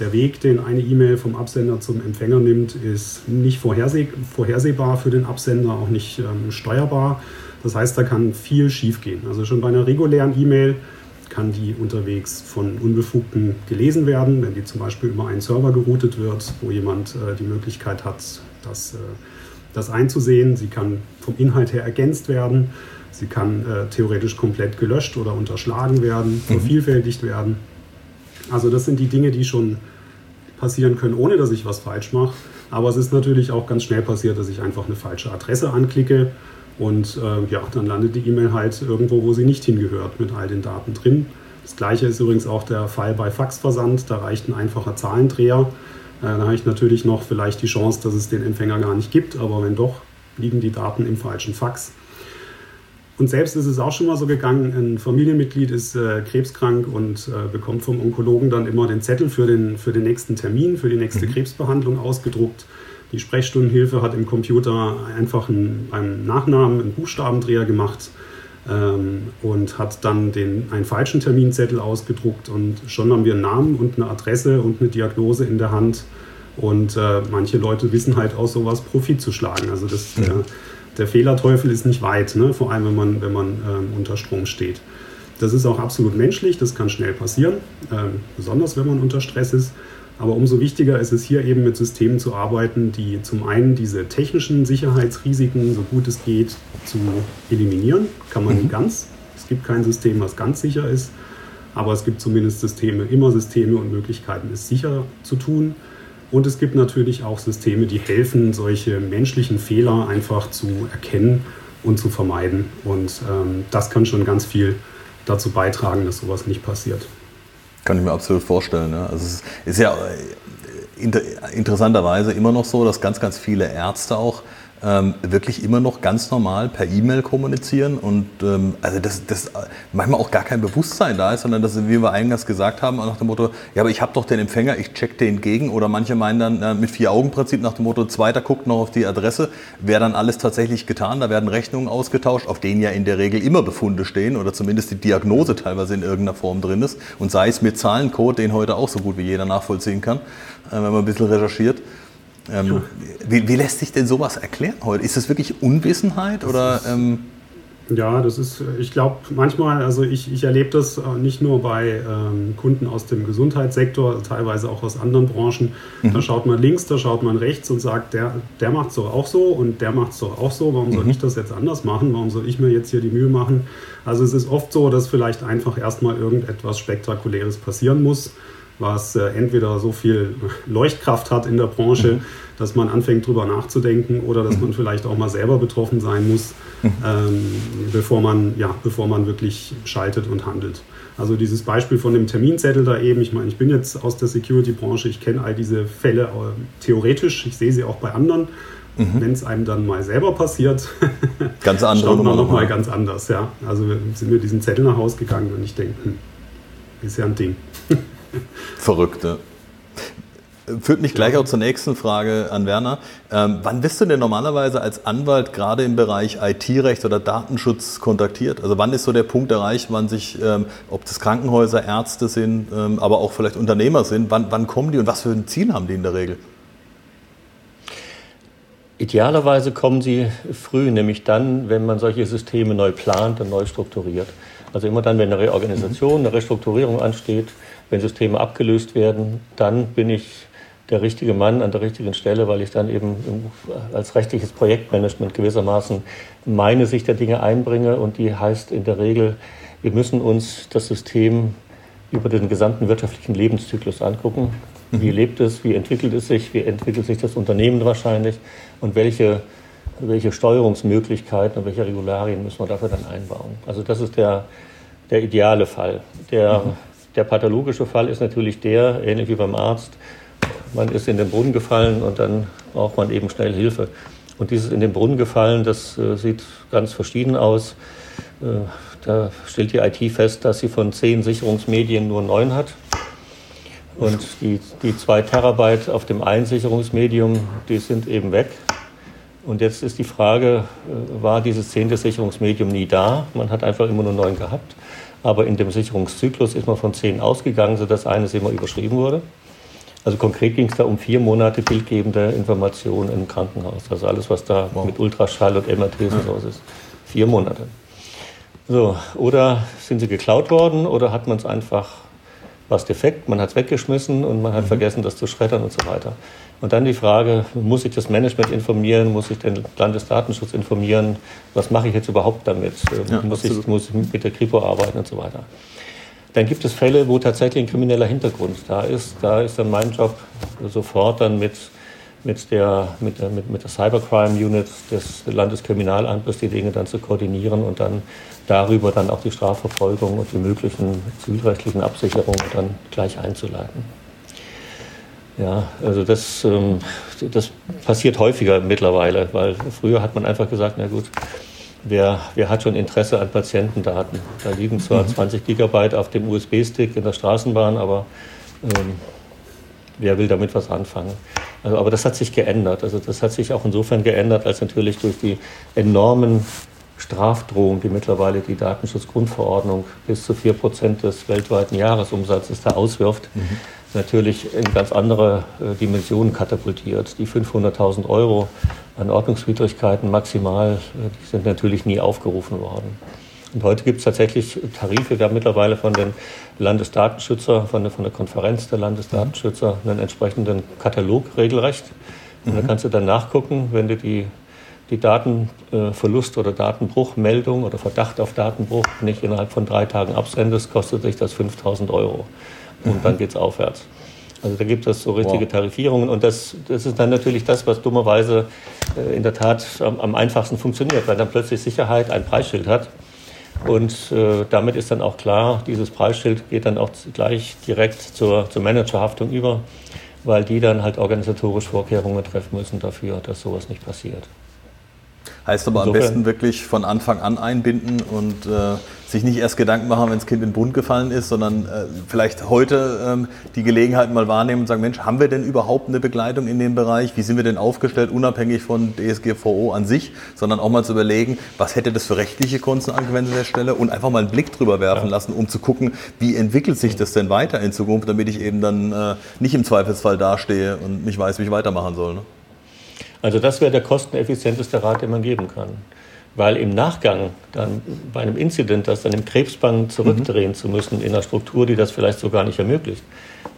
Der Weg, den eine E-Mail vom Absender zum Empfänger nimmt, ist nicht vorherseh vorhersehbar für den Absender, auch nicht ähm, steuerbar. Das heißt, da kann viel schiefgehen. Also schon bei einer regulären E-Mail kann die unterwegs von Unbefugten gelesen werden, wenn die zum Beispiel über einen Server geroutet wird, wo jemand äh, die Möglichkeit hat, das, äh, das einzusehen. Sie kann vom Inhalt her ergänzt werden. Sie kann äh, theoretisch komplett gelöscht oder unterschlagen werden, mhm. vervielfältigt werden. Also das sind die Dinge, die schon passieren können, ohne dass ich was falsch mache. Aber es ist natürlich auch ganz schnell passiert, dass ich einfach eine falsche Adresse anklicke und äh, ja, dann landet die E-Mail halt irgendwo, wo sie nicht hingehört, mit all den Daten drin. Das gleiche ist übrigens auch der Fall bei Faxversand. Da reicht ein einfacher Zahlendreher. Äh, da habe ich natürlich noch vielleicht die Chance, dass es den Empfänger gar nicht gibt, aber wenn doch, liegen die Daten im falschen Fax. Und selbst ist es auch schon mal so gegangen, ein Familienmitglied ist äh, krebskrank und äh, bekommt vom Onkologen dann immer den Zettel für den, für den nächsten Termin, für die nächste mhm. Krebsbehandlung ausgedruckt. Die Sprechstundenhilfe hat im Computer einfach einen, beim Nachnamen einen Buchstabendreher gemacht ähm, und hat dann den, einen falschen Terminzettel ausgedruckt und schon haben wir einen Namen und eine Adresse und eine Diagnose in der Hand. Und äh, manche Leute wissen halt aus sowas Profit zu schlagen. Also das, ja. Der, Fehlerteufel ist nicht weit, ne? vor allem wenn man, wenn man ähm, unter Strom steht. Das ist auch absolut menschlich, das kann schnell passieren, ähm, besonders wenn man unter Stress ist. Aber umso wichtiger ist es hier eben mit Systemen zu arbeiten, die zum einen diese technischen Sicherheitsrisiken, so gut es geht, zu eliminieren. Kann man mhm. nicht ganz. Es gibt kein System, was ganz sicher ist. Aber es gibt zumindest Systeme, immer Systeme und Möglichkeiten, es sicher zu tun. Und es gibt natürlich auch Systeme, die helfen, solche menschlichen Fehler einfach zu erkennen und zu vermeiden. Und ähm, das kann schon ganz viel dazu beitragen, dass sowas nicht passiert.
Kann ich mir absolut vorstellen. Ne? Also es ist ja äh, inter interessanterweise immer noch so, dass ganz, ganz viele Ärzte auch ähm, wirklich immer noch ganz normal per E-Mail kommunizieren und ähm, also das, das manchmal auch gar kein Bewusstsein da ist, sondern dass, wie wir eingangs gesagt haben, nach dem Motto, ja, aber ich habe doch den Empfänger, ich check den entgegen oder manche meinen dann äh, mit Vier-Augen-Prinzip nach dem Motto, zweiter guckt noch auf die Adresse, wäre dann alles tatsächlich getan, da werden Rechnungen ausgetauscht, auf denen ja in der Regel immer Befunde stehen oder zumindest die Diagnose teilweise in irgendeiner Form drin ist und sei es mit Zahlencode, den heute auch so gut wie jeder nachvollziehen kann, äh, wenn man ein bisschen recherchiert. Ähm, wie, wie, lässt sich denn sowas erklären heute? Ist das wirklich Unwissenheit oder? Ähm
ja, das ist, ich glaube, manchmal, also ich, ich erlebe das äh, nicht nur bei ähm, Kunden aus dem Gesundheitssektor, teilweise auch aus anderen Branchen. Mhm. Da schaut man links, da schaut man rechts und sagt, der, der macht es doch auch so und der macht es doch auch so. Warum soll mhm. ich das jetzt anders machen? Warum soll ich mir jetzt hier die Mühe machen? Also es ist oft so, dass vielleicht einfach erstmal irgendetwas Spektakuläres passieren muss was äh, entweder so viel Leuchtkraft hat in der Branche, mhm. dass man anfängt drüber nachzudenken oder dass mhm. man vielleicht auch mal selber betroffen sein muss, mhm. ähm, bevor, man, ja, bevor man wirklich schaltet und handelt. Also dieses Beispiel von dem Terminzettel da eben, ich meine, ich bin jetzt aus der Security-Branche, ich kenne all diese Fälle äh, theoretisch, ich sehe sie auch bei anderen. Mhm. Wenn es einem dann mal selber passiert,
ganz andere
schaut man nochmal ganz anders. Ja. Also sind wir diesen Zettel nach Hause gegangen und ich denke, hm, ist ja ein Ding.
Verrückte. Führt mich gleich auch zur nächsten Frage an Werner. Ähm, wann bist du denn normalerweise als Anwalt gerade im Bereich IT-Recht oder Datenschutz kontaktiert? Also wann ist so der Punkt erreicht, wann sich, ähm, ob das Krankenhäuser, Ärzte sind, ähm, aber auch vielleicht Unternehmer sind, wann, wann kommen die und was für ein Ziel haben die in der Regel?
Idealerweise kommen sie früh, nämlich dann, wenn man solche Systeme neu plant und neu strukturiert. Also immer dann, wenn eine Reorganisation, eine Restrukturierung ansteht, wenn Systeme abgelöst werden, dann bin ich der richtige Mann an der richtigen Stelle, weil ich dann eben als rechtliches Projektmanagement gewissermaßen meine Sicht der Dinge einbringe. Und die heißt in der Regel, wir müssen uns das System über den gesamten wirtschaftlichen Lebenszyklus angucken. Wie mhm. lebt es, wie entwickelt es sich, wie entwickelt sich das Unternehmen wahrscheinlich und welche, welche Steuerungsmöglichkeiten und welche Regularien müssen wir dafür dann einbauen. Also das ist der, der ideale Fall. Der mhm. Der pathologische Fall ist natürlich der, ähnlich wie beim Arzt, man ist in den Brunnen gefallen und dann braucht man eben schnell Hilfe. Und dieses in den Brunnen gefallen, das äh, sieht ganz verschieden aus. Äh, da stellt die IT fest, dass sie von zehn Sicherungsmedien nur neun hat. Und die, die zwei Terabyte auf dem einen Sicherungsmedium, die sind eben weg. Und jetzt ist die Frage, äh, war dieses zehnte Sicherungsmedium nie da? Man hat einfach immer nur neun gehabt. Aber in dem Sicherungszyklus ist man von zehn ausgegangen, sodass eines immer überschrieben wurde. Also konkret ging es da um vier Monate bildgebende Informationen im Krankenhaus. Also alles, was da wow. mit Ultraschall und MRTs und sowas ist. Vier Monate. So, oder sind sie geklaut worden oder hat man es einfach was defekt, man hat es weggeschmissen und man hat mhm. vergessen, das zu schreddern und so weiter. Und dann die Frage, muss ich das Management informieren, muss ich den Landesdatenschutz informieren, was mache ich jetzt überhaupt damit, ja, muss, ich, muss ich mit der Kripo arbeiten und so weiter. Dann gibt es Fälle, wo tatsächlich ein krimineller Hintergrund da ist. Da ist dann mein Job sofort dann mit, mit, der, mit, der, mit, mit der Cybercrime Unit des Landeskriminalamtes die Dinge dann zu koordinieren und dann darüber dann auch die Strafverfolgung und die möglichen zivilrechtlichen Absicherungen dann gleich einzuleiten. Ja, also das, ähm, das passiert häufiger mittlerweile, weil früher hat man einfach gesagt, na gut, wer, wer hat schon Interesse an Patientendaten? Da liegen zwar mhm. 20 Gigabyte auf dem USB-Stick in der Straßenbahn, aber ähm, wer will damit was anfangen? Also, aber das hat sich geändert. Also das hat sich auch insofern geändert, als natürlich durch die enormen Strafdrohung, die mittlerweile die Datenschutzgrundverordnung bis zu 4% des weltweiten Jahresumsatzes da auswirft, mhm. Natürlich in ganz andere äh, Dimensionen katapultiert. Die 500.000 Euro an Ordnungswidrigkeiten maximal, äh, die sind natürlich nie aufgerufen worden. Und heute gibt es tatsächlich Tarife. Wir haben mittlerweile von den Landesdatenschützer, von der, von der Konferenz der Landesdatenschützer einen entsprechenden Katalog regelrecht. Und mhm. da kannst du dann nachgucken, wenn du die die Datenverlust- oder Datenbruchmeldung oder Verdacht auf Datenbruch nicht innerhalb von drei Tagen absendest, kostet sich das 5000 Euro. Und mhm. dann geht es aufwärts. Also da gibt es so richtige wow. Tarifierungen und das, das ist dann natürlich das, was dummerweise äh, in der Tat am, am, einfachsten funktioniert, weil dann plötzlich Sicherheit ein Preisschild hat Und äh, damit ist dann auch klar, dieses Preisschild geht dann auch gleich direkt zur, zur Managerhaftung über, weil die dann halt organisatorisch Vorkehrungen treffen müssen dafür, dass sowas nicht passiert.
Heißt aber Insofern, am besten wirklich von Anfang an einbinden und äh, sich nicht erst Gedanken machen, wenn das Kind in den Bund gefallen ist, sondern äh, vielleicht heute ähm, die Gelegenheit mal wahrnehmen und sagen, Mensch, haben wir denn überhaupt eine Begleitung in dem Bereich? Wie sind wir denn aufgestellt, unabhängig von DSGVO an sich, sondern auch mal zu überlegen, was hätte das für rechtliche Konsequenzen an der Stelle und einfach mal einen Blick drüber werfen ja. lassen, um zu gucken, wie entwickelt sich das denn weiter in Zukunft, damit ich eben dann äh, nicht im Zweifelsfall dastehe und nicht weiß, wie ich weitermachen soll. Ne?
Also das wäre der kosteneffizienteste Rat, den man geben kann. Weil im Nachgang dann bei einem Incident, das dann im Krebsband zurückdrehen mhm. zu müssen in einer Struktur, die das vielleicht so gar nicht ermöglicht,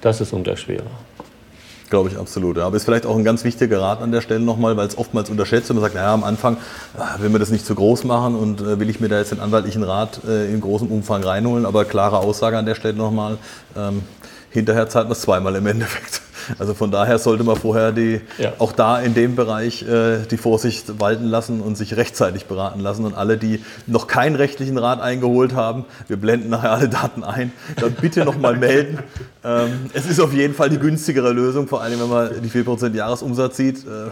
das ist umso schwerer.
Glaube ich absolut. Ja. Aber ist vielleicht auch ein ganz wichtiger Rat an der Stelle nochmal, weil es oftmals unterschätzt wird. Man sagt, naja, am Anfang ah, will man das nicht zu groß machen und äh, will ich mir da jetzt den anwaltlichen Rat äh, in großem Umfang reinholen. Aber klare Aussage an der Stelle nochmal, ähm, hinterher zahlt man es zweimal im Endeffekt. Also von daher sollte man vorher die, ja. auch da in dem Bereich äh, die Vorsicht walten lassen und sich rechtzeitig beraten lassen. Und alle, die noch keinen rechtlichen Rat eingeholt haben, wir blenden nachher alle Daten ein, dann bitte nochmal melden. Ähm, es ist auf jeden Fall die günstigere Lösung, vor allem wenn man die 4% Jahresumsatz sieht. Äh,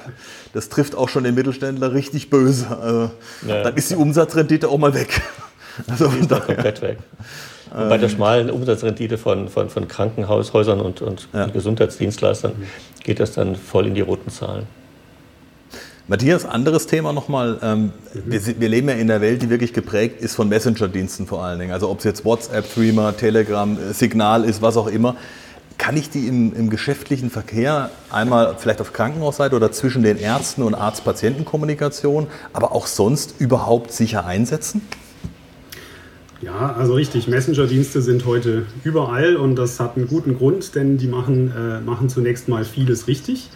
das trifft auch schon den Mittelständler richtig böse. Also, ja. Dann ist die Umsatzrendite auch mal weg.
Also die ist komplett weg. Und bei der schmalen Umsatzrendite von, von, von Krankenhaushäusern und, und ja. Gesundheitsdienstleistern geht das dann voll in die roten Zahlen.
Matthias, anderes Thema nochmal. Ähm, wir, wir, leben ja in einer Welt, die wirklich geprägt ist von Messenger-Diensten vor allen Dingen. Also ob es jetzt WhatsApp, Threema, Telegram, äh, Signal ist, was auch immer. Kann ich die im, im geschäftlichen Verkehr einmal vielleicht auf Krankenhausseite oder zwischen den Ärzten und Arzt-Patienten-Kommunikation, aber auch sonst überhaupt sicher einsetzen?
Ja, also richtig. Messenger-Dienste sind heute überall und das hat einen guten Grund, denn die machen, äh, machen zunächst mal vieles richtig.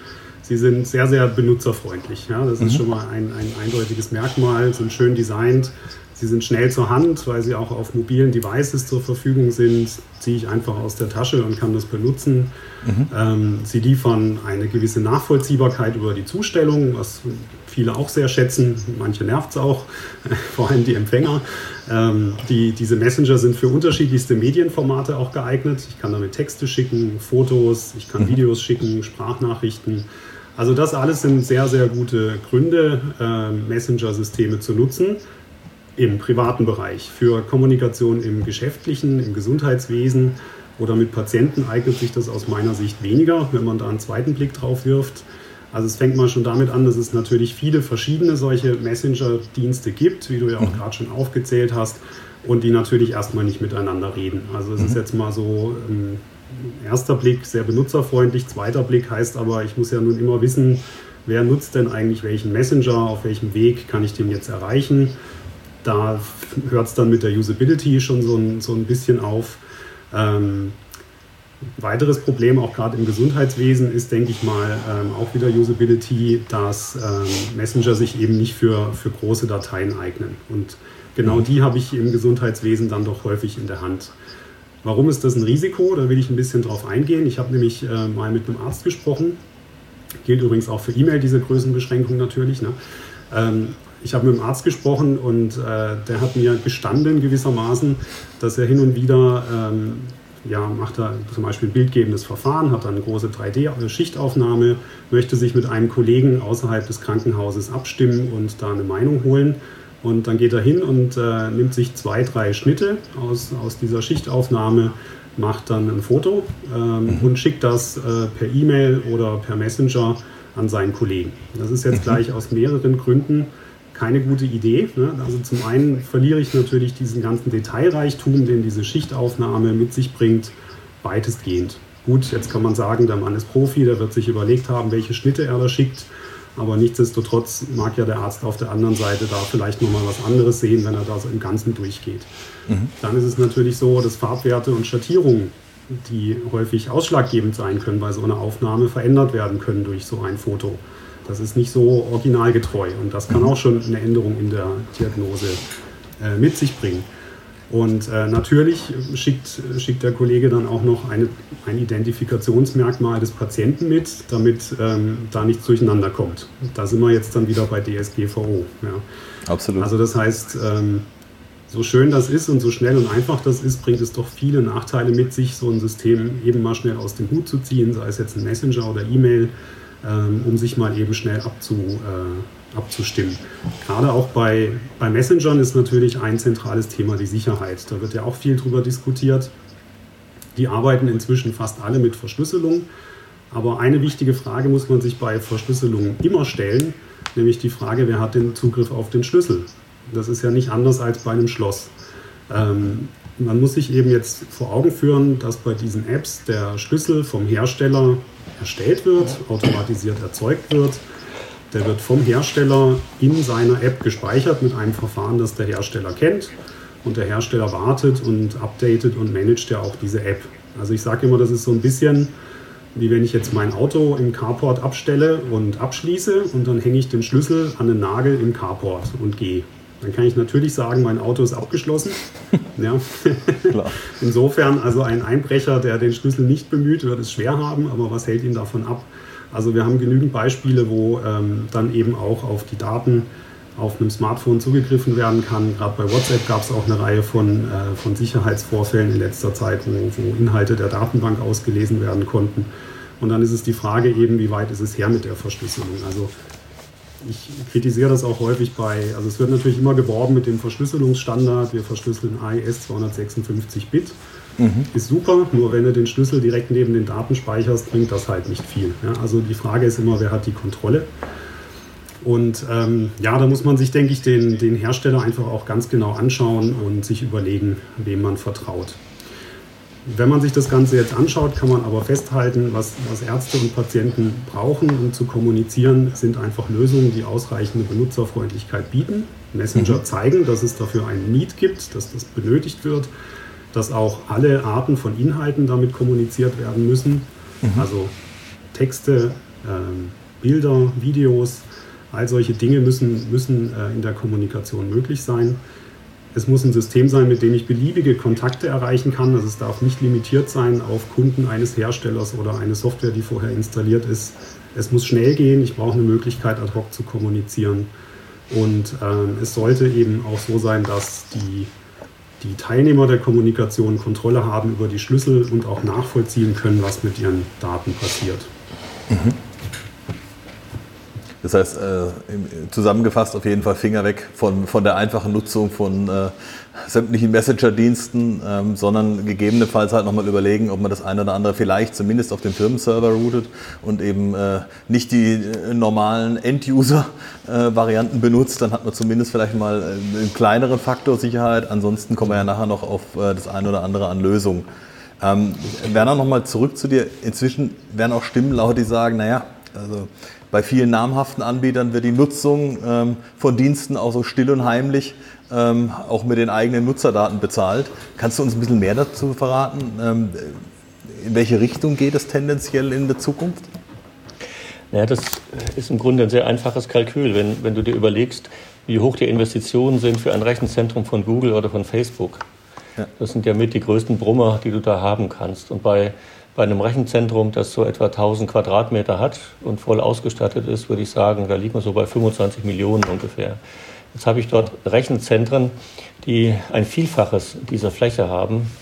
Sie sind sehr, sehr benutzerfreundlich. Ja? Das mhm. ist schon mal ein, ein eindeutiges Merkmal, sind schön designt. Sie sind schnell zur Hand, weil sie auch auf mobilen Devices zur Verfügung sind. Ziehe ich einfach aus der Tasche und kann das benutzen. Mhm. Ähm, sie liefern eine gewisse Nachvollziehbarkeit über die Zustellung, was viele auch sehr schätzen. Manche nervt es auch, vor allem die Empfänger. Ähm, die, diese Messenger sind für unterschiedlichste Medienformate auch geeignet. Ich kann damit Texte schicken, Fotos, ich kann mhm. Videos schicken, Sprachnachrichten. Also das alles sind sehr, sehr gute Gründe, äh, Messenger-Systeme zu nutzen im privaten Bereich. Für Kommunikation im geschäftlichen, im Gesundheitswesen oder mit Patienten eignet sich das aus meiner Sicht weniger, wenn man da einen zweiten Blick drauf wirft. Also es fängt mal schon damit an, dass es natürlich viele verschiedene solche Messenger-Dienste gibt, wie du ja auch mhm. gerade schon aufgezählt hast, und die natürlich erstmal nicht miteinander reden. Also es mhm. ist jetzt mal so ähm, erster Blick sehr benutzerfreundlich, zweiter Blick heißt aber, ich muss ja nun immer wissen, wer nutzt denn eigentlich welchen Messenger, auf welchem Weg kann ich den jetzt erreichen. Da hört es dann mit der Usability schon so ein, so ein bisschen auf. Ähm, weiteres Problem, auch gerade im Gesundheitswesen, ist, denke ich mal, ähm, auch wieder Usability, dass ähm, Messenger sich eben nicht für, für große Dateien eignen. Und genau die habe ich im Gesundheitswesen dann doch häufig in der Hand. Warum ist das ein Risiko? Da will ich ein bisschen drauf eingehen. Ich habe nämlich äh, mal mit einem Arzt gesprochen. Gilt übrigens auch für E-Mail, diese Größenbeschränkung natürlich. Ne? Ähm, ich habe mit dem Arzt gesprochen und äh, der hat mir gestanden gewissermaßen, dass er hin und wieder ähm, ja, macht er zum Beispiel ein bildgebendes Verfahren, hat dann eine große 3D-Schichtaufnahme, möchte sich mit einem Kollegen außerhalb des Krankenhauses abstimmen und da eine Meinung holen. Und dann geht er hin und äh, nimmt sich zwei, drei Schnitte aus, aus dieser Schichtaufnahme, macht dann ein Foto ähm, mhm. und schickt das äh, per E-Mail oder per Messenger an seinen Kollegen. Das ist jetzt mhm. gleich aus mehreren Gründen keine gute Idee. Ne? Also zum einen verliere ich natürlich diesen ganzen Detailreichtum, den diese Schichtaufnahme mit sich bringt, weitestgehend. Gut, jetzt kann man sagen, der Mann ist Profi, der wird sich überlegt haben, welche Schnitte er da schickt. Aber nichtsdestotrotz mag ja der Arzt auf der anderen Seite da vielleicht nochmal was anderes sehen, wenn er da so im Ganzen durchgeht. Mhm. Dann ist es natürlich so, dass Farbwerte und Schattierungen, die häufig ausschlaggebend sein können bei so einer Aufnahme, verändert werden können durch so ein Foto. Das ist nicht so originalgetreu und das kann auch schon eine Änderung in der Diagnose äh, mit sich bringen. Und äh, natürlich schickt, schickt der Kollege dann auch noch eine, ein Identifikationsmerkmal des Patienten mit, damit ähm, da nichts durcheinander kommt. Da sind wir jetzt dann wieder bei DSGVO. Ja.
Absolut.
Also das heißt, ähm, so schön das ist und so schnell und einfach das ist, bringt es doch viele Nachteile mit sich, so ein System eben mal schnell aus dem Hut zu ziehen, sei es jetzt ein Messenger oder E-Mail, um sich mal eben schnell abzu, äh, abzustimmen. Gerade auch bei, bei Messengern ist natürlich ein zentrales Thema die Sicherheit. Da wird ja auch viel drüber diskutiert. Die arbeiten inzwischen fast alle mit Verschlüsselung. Aber eine wichtige Frage muss man sich bei Verschlüsselung immer stellen, nämlich die Frage, wer hat den Zugriff auf den Schlüssel? Das ist ja nicht anders als bei einem Schloss. Ähm, man muss sich eben jetzt vor Augen führen, dass bei diesen Apps der Schlüssel vom Hersteller erstellt wird, automatisiert erzeugt wird. Der wird vom Hersteller in seiner App gespeichert mit einem Verfahren, das der Hersteller kennt. Und der Hersteller wartet und updatet und managt ja auch diese App. Also ich sage immer, das ist so ein bisschen wie wenn ich jetzt mein Auto im Carport abstelle und abschließe und dann hänge ich den Schlüssel an den Nagel im Carport und gehe. Dann kann ich natürlich sagen, mein Auto ist abgeschlossen. ja. Insofern, also ein Einbrecher, der den Schlüssel nicht bemüht, wird es schwer haben, aber was hält ihn davon ab? Also wir haben genügend Beispiele, wo ähm, dann eben auch auf die Daten auf einem Smartphone zugegriffen werden kann. Gerade bei WhatsApp gab es auch eine Reihe von, äh, von Sicherheitsvorfällen in letzter Zeit, wo, wo Inhalte der Datenbank ausgelesen werden konnten. Und dann ist es die Frage eben, wie weit ist es her mit der Verschlüsselung? Also ich kritisiere das auch häufig bei, also es wird natürlich immer geworben mit dem Verschlüsselungsstandard, wir verschlüsseln AES 256 Bit. Mhm. Ist super, nur wenn du den Schlüssel direkt neben den Daten speicherst, bringt das halt nicht viel. Ja, also die Frage ist immer, wer hat die Kontrolle? Und ähm, ja, da muss man sich, denke ich, den, den Hersteller einfach auch ganz genau anschauen und sich überlegen, wem man vertraut. Wenn man sich das Ganze jetzt anschaut, kann man aber festhalten, was, was Ärzte und Patienten brauchen, um zu kommunizieren, sind einfach Lösungen, die ausreichende Benutzerfreundlichkeit bieten. Messenger mhm. zeigen, dass es dafür einen Need gibt, dass das benötigt wird, dass auch alle Arten von Inhalten damit kommuniziert werden müssen. Mhm. Also Texte, äh, Bilder, Videos, all solche Dinge müssen, müssen äh, in der Kommunikation möglich sein. Es muss ein System sein, mit dem ich beliebige Kontakte erreichen kann. Also es darf nicht limitiert sein auf Kunden eines Herstellers oder eine Software, die vorher installiert ist. Es muss schnell gehen. Ich brauche eine Möglichkeit, ad hoc zu kommunizieren. Und ähm, es sollte eben auch so sein, dass die, die Teilnehmer der Kommunikation Kontrolle haben über die Schlüssel und auch nachvollziehen können, was mit ihren Daten passiert. Mhm.
Das heißt, äh, zusammengefasst auf jeden Fall Finger weg von, von der einfachen Nutzung von äh, sämtlichen Messenger-Diensten, ähm, sondern gegebenenfalls halt nochmal überlegen, ob man das eine oder andere vielleicht zumindest auf dem Firmenserver routet und eben äh, nicht die normalen End-User-Varianten benutzt. Dann hat man zumindest vielleicht mal einen kleineren Faktor Sicherheit. Ansonsten kommen wir ja nachher noch auf das eine oder andere an Lösungen. Ähm, Werner, nochmal zurück zu dir. Inzwischen werden auch Stimmen laut, die sagen, naja, also bei vielen namhaften Anbietern wird die Nutzung ähm, von Diensten auch so still und heimlich ähm, auch mit den eigenen Nutzerdaten bezahlt. Kannst du uns ein bisschen mehr dazu verraten? Ähm, in welche Richtung geht es tendenziell in der Zukunft?
Ja, das ist im Grunde ein sehr einfaches Kalkül, wenn, wenn du dir überlegst, wie hoch die Investitionen sind für ein Rechenzentrum von Google oder von Facebook. Ja. Das sind ja mit die größten Brummer, die du da haben kannst. Und bei bei einem Rechenzentrum, das so etwa 1000 Quadratmeter hat und voll ausgestattet ist, würde ich sagen, da liegt man so bei 25 Millionen ungefähr. Jetzt habe ich dort Rechenzentren, die ein Vielfaches dieser Fläche haben,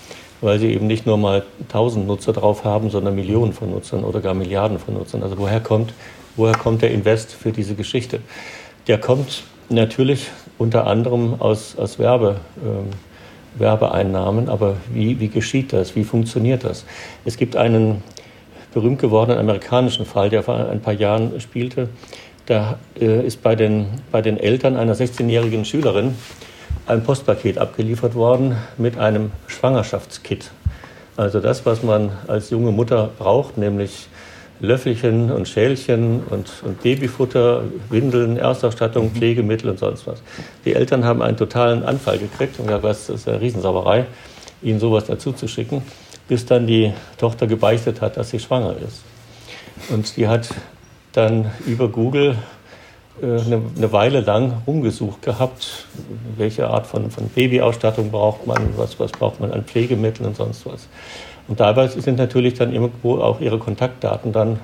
weil sie eben nicht nur mal 1000 Nutzer drauf haben, sondern Millionen von Nutzern oder gar Milliarden von Nutzern. Also woher kommt, woher kommt der Invest für diese Geschichte? Der kommt natürlich unter anderem aus, aus Werbe. Ähm, Werbeeinnahmen. Aber wie, wie geschieht das? Wie funktioniert das? Es gibt einen berühmt gewordenen amerikanischen Fall, der vor ein paar Jahren spielte. Da äh, ist bei den, bei den Eltern einer 16-jährigen Schülerin ein Postpaket abgeliefert worden mit einem Schwangerschaftskit. Also das, was man als junge Mutter braucht, nämlich Löffelchen und Schälchen und, und Babyfutter, Windeln, Erstausstattung, mhm. Pflegemittel und sonst was. Die Eltern haben einen totalen Anfall gekriegt und gesagt, das ist eine Riesensauerei, ihnen sowas dazu zu schicken, bis dann die Tochter gebeichtet hat, dass sie schwanger ist. Und die hat dann über Google äh, eine, eine, Weile lang rumgesucht gehabt, welche Art von, von Babyausstattung braucht man, was, was braucht man an Pflegemitteln und sonst was. Und dabei sind natürlich dann irgendwo auch ihre Kontaktdaten dann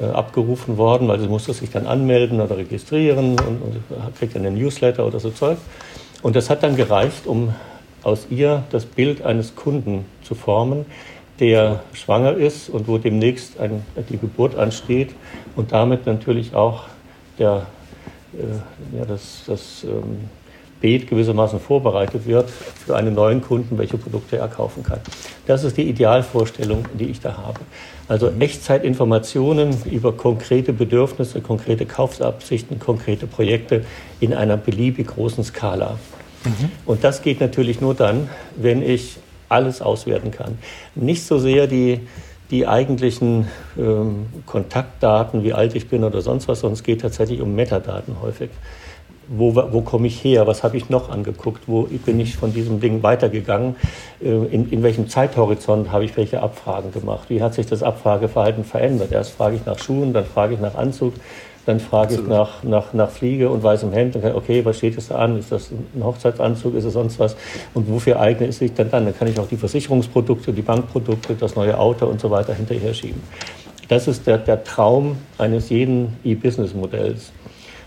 äh, abgerufen worden, weil sie musste sich dann anmelden oder registrieren und, und kriegt dann einen Newsletter oder so Zeug. Und das hat dann gereicht, um aus ihr das Bild eines Kunden zu formen, der schwanger ist und wo demnächst ein, die Geburt ansteht und damit natürlich auch der, äh, ja, das, das ähm, Beet gewissermaßen vorbereitet wird für einen neuen Kunden, welche Produkte er kaufen kann. Das ist die Idealvorstellung, die ich da habe. Also Echtzeitinformationen über konkrete Bedürfnisse, konkrete Kaufabsichten, konkrete Projekte in einer beliebig großen Skala. Mhm. Und das geht natürlich nur dann, wenn ich alles auswerten kann. Nicht so sehr die, die eigentlichen ähm, Kontaktdaten, wie alt ich bin oder sonst was, sondern es geht tatsächlich um Metadaten häufig. Wo, wo komme ich her? Was habe ich noch angeguckt? Wo bin ich von diesem Ding weitergegangen? Äh, in, in welchem Zeithorizont habe ich welche Abfragen gemacht? Wie hat sich das Abfrageverhalten verändert? Erst frage ich nach Schuhen, dann frage ich nach Anzug, dann frage ich nach, nach, nach Fliege und weißem Hemd. Dann kann ich, okay, was steht jetzt da an? Ist das ein Hochzeitsanzug? Ist es sonst was? Und wofür eignet es sich dann dann? Dann kann ich auch die Versicherungsprodukte, die Bankprodukte, das neue Auto und so weiter hinterher schieben. Das ist der, der Traum eines jeden E-Business-Modells,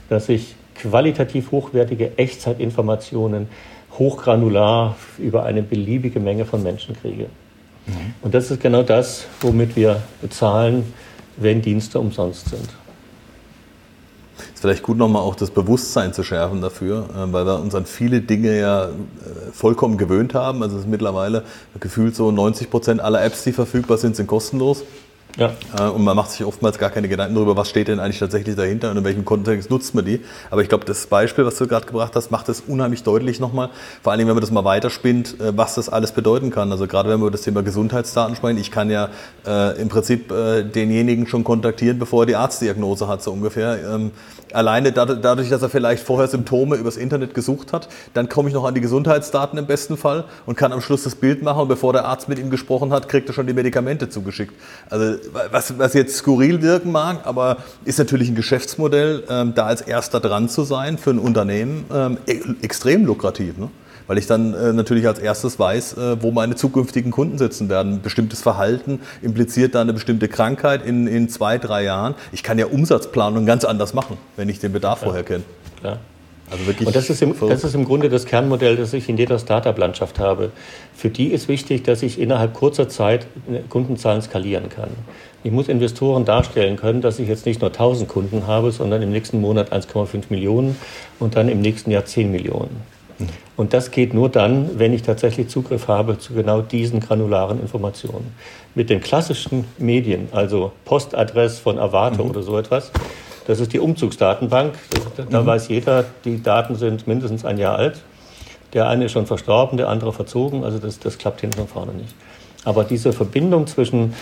dass ich qualitativ hochwertige Echtzeitinformationen hochgranular über eine beliebige Menge von Menschen kriege. Mhm. Und das ist genau das, womit wir bezahlen, wenn Dienste umsonst sind.
Ist vielleicht gut, nochmal auch das Bewusstsein zu schärfen dafür, äh, weil wir uns an viele Dinge ja äh, vollkommen gewöhnt haben. Also es ist mittlerweile gefühlt so 90 Prozent aller Apps, die verfügbar sind, sind kostenlos. Ja. Äh, und man macht sich oftmals gar keine Gedanken darüber, was steht denn eigentlich tatsächlich dahinter und in welchem Kontext nutzt man die. Aber ich glaube, das Beispiel, was du gerade gebracht hast, macht es unheimlich deutlich nochmal. Vor allen Dingen, wenn man das mal weiterspinnt, äh, was das alles bedeuten kann. Also gerade wenn wir über das Thema Gesundheitsdaten sprechen, ich kann ja äh, im Prinzip äh, denjenigen schon kontaktieren, bevor er die Arztdiagnose hat, so ungefähr. Ähm, alleine dadurch, dass er vielleicht vorher Symptome übers Internet gesucht hat, dann komme ich noch an die Gesundheitsdaten im besten Fall und kann am Schluss das Bild machen und bevor der Arzt mit ihm gesprochen hat, kriegt er schon die Medikamente zugeschickt. Also was, was jetzt skurril wirken mag, aber ist natürlich ein Geschäftsmodell, ähm, da als erster dran zu sein für ein Unternehmen, ähm, e extrem lukrativ. Ne? weil ich dann äh, natürlich als erstes weiß, äh, wo meine zukünftigen Kunden sitzen werden. Bestimmtes Verhalten impliziert da eine bestimmte Krankheit in, in zwei, drei Jahren. Ich kann ja Umsatzplanung ganz anders machen, wenn ich den Bedarf ja. vorher kenne. Ja.
Also wirklich und das ist, im, das ist im Grunde das Kernmodell, das ich in jeder Startup-Landschaft habe. Für die ist wichtig, dass ich innerhalb kurzer Zeit Kundenzahlen skalieren kann. Ich muss Investoren darstellen können, dass ich jetzt nicht nur 1000 Kunden habe, sondern im nächsten Monat 1,5 Millionen und dann im nächsten Jahr 10 Millionen. Und das geht nur dann, wenn ich tatsächlich Zugriff habe zu genau diesen granularen Informationen. Mit den klassischen Medien, also Postadress von Avato mhm. oder so etwas, das ist die Umzugsdatenbank. Da mhm. weiß jeder, die Daten sind mindestens ein Jahr alt. Der eine ist schon verstorben, der andere verzogen. Also das, das klappt hinten und vorne nicht. Aber diese Verbindung zwischen,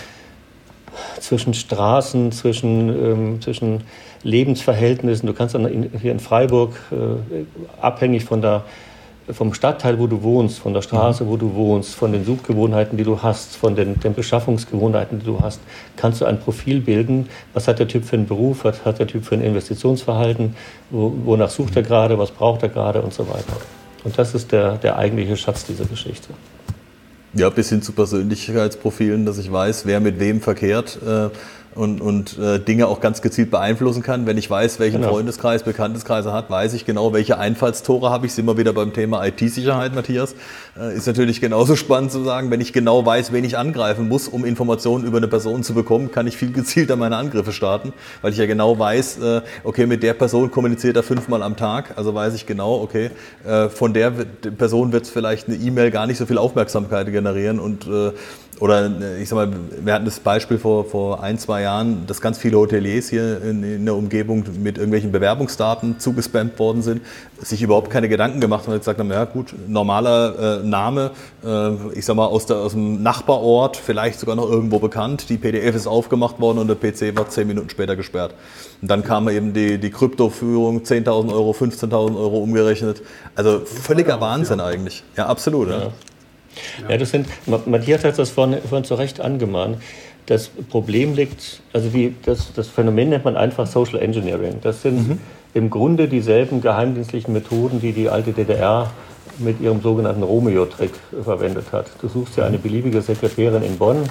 zwischen Straßen, zwischen, ähm, zwischen Lebensverhältnissen, du kannst dann in, hier in Freiburg, äh, abhängig von der vom Stadtteil, wo du wohnst, von der Straße, wo du wohnst, von den Suchgewohnheiten, die du hast, von den, den Beschaffungsgewohnheiten, die du hast, kannst du ein Profil bilden. Was hat der Typ für einen Beruf? Was hat der Typ für ein Investitionsverhalten? Wo, wonach sucht er gerade? Was braucht er gerade? Und so weiter. Und das ist der, der eigentliche Schatz dieser Geschichte.
Ja, bis hin zu Persönlichkeitsprofilen, dass ich weiß, wer mit wem verkehrt. Äh und, und äh, Dinge auch ganz gezielt beeinflussen kann. Wenn ich weiß, welchen genau. Freundeskreis, Bekannteskreise hat, weiß ich genau, welche Einfallstore habe ich. Sind wir wieder beim Thema IT-Sicherheit, Matthias. Äh, ist natürlich genauso spannend zu sagen, wenn ich genau weiß, wen ich angreifen muss, um Informationen über eine Person zu bekommen, kann ich viel gezielter meine Angriffe starten, weil ich ja genau weiß, äh, okay, mit der Person kommuniziert er fünfmal am Tag. Also weiß ich genau, okay, äh, von der Person wird vielleicht eine E-Mail gar nicht so viel Aufmerksamkeit generieren und äh, oder äh, ich sag mal, wir hatten das Beispiel vor, vor ein, zwei Jahren, dass ganz viele Hoteliers hier in, in der Umgebung mit irgendwelchen Bewerbungsdaten zugespammt worden sind, sich überhaupt keine Gedanken gemacht haben und gesagt haben, ja gut, normaler äh, Name, äh, ich sag mal aus, der, aus dem Nachbarort, vielleicht sogar noch irgendwo bekannt, die PDF ist aufgemacht worden und der PC war zehn Minuten später gesperrt. Und dann kam eben die, die Kryptoführung, 10.000 Euro, 15.000 Euro umgerechnet. Also völliger Wahnsinn eigentlich. Ja, absolut. Ja. Ja.
Ja, das sind, Matthias hat das vorhin, vorhin zu Recht angemahnt. Das Problem liegt, also die, das, das Phänomen nennt man einfach Social Engineering. Das sind mhm. im Grunde dieselben geheimdienstlichen Methoden, die die alte DDR mit ihrem sogenannten Romeo-Trick verwendet hat. Du suchst ja eine beliebige Sekretärin in Bonn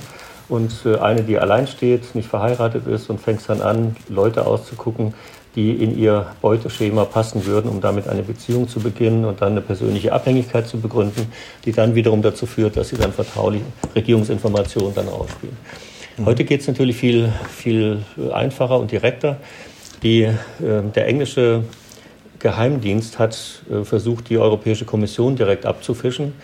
und äh, eine, die allein steht, nicht verheiratet ist und fängt dann an, Leute auszugucken, die in ihr Beuteschema passen würden, um damit eine Beziehung zu beginnen und dann eine persönliche Abhängigkeit zu begründen, die dann wiederum dazu führt, dass sie dann vertrauliche Regierungsinformationen dann ausspielen. Mhm. Heute geht es natürlich viel, viel einfacher und direkter. Die, äh, der englische Geheimdienst hat äh, versucht, die Europäische Kommission direkt abzufischen,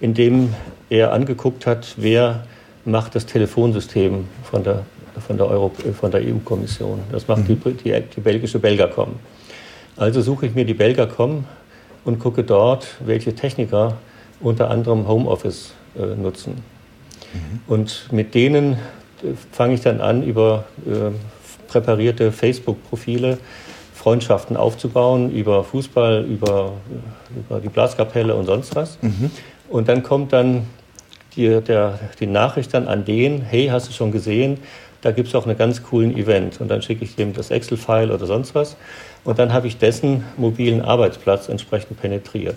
indem er angeguckt hat, wer macht das Telefonsystem von der von der, der EU-Kommission. Das macht mhm. die, die, die, belgische Belgacom. Also suche ich mir die Belgacom und gucke dort, welche Techniker unter anderem Homeoffice äh, nutzen. Mhm. Und mit denen äh, fange ich dann an, über äh, präparierte Facebook-Profile Freundschaften aufzubauen, über Fußball, über, über die Blaskapelle und sonst was. Mhm. Und dann kommt dann die, der, die Nachricht dann an den, hey, hast du schon gesehen, da gibt es auch einen ganz coolen Event. Und dann schicke ich dem das Excel-File oder sonst was. Und dann habe ich dessen mobilen Arbeitsplatz entsprechend penetriert.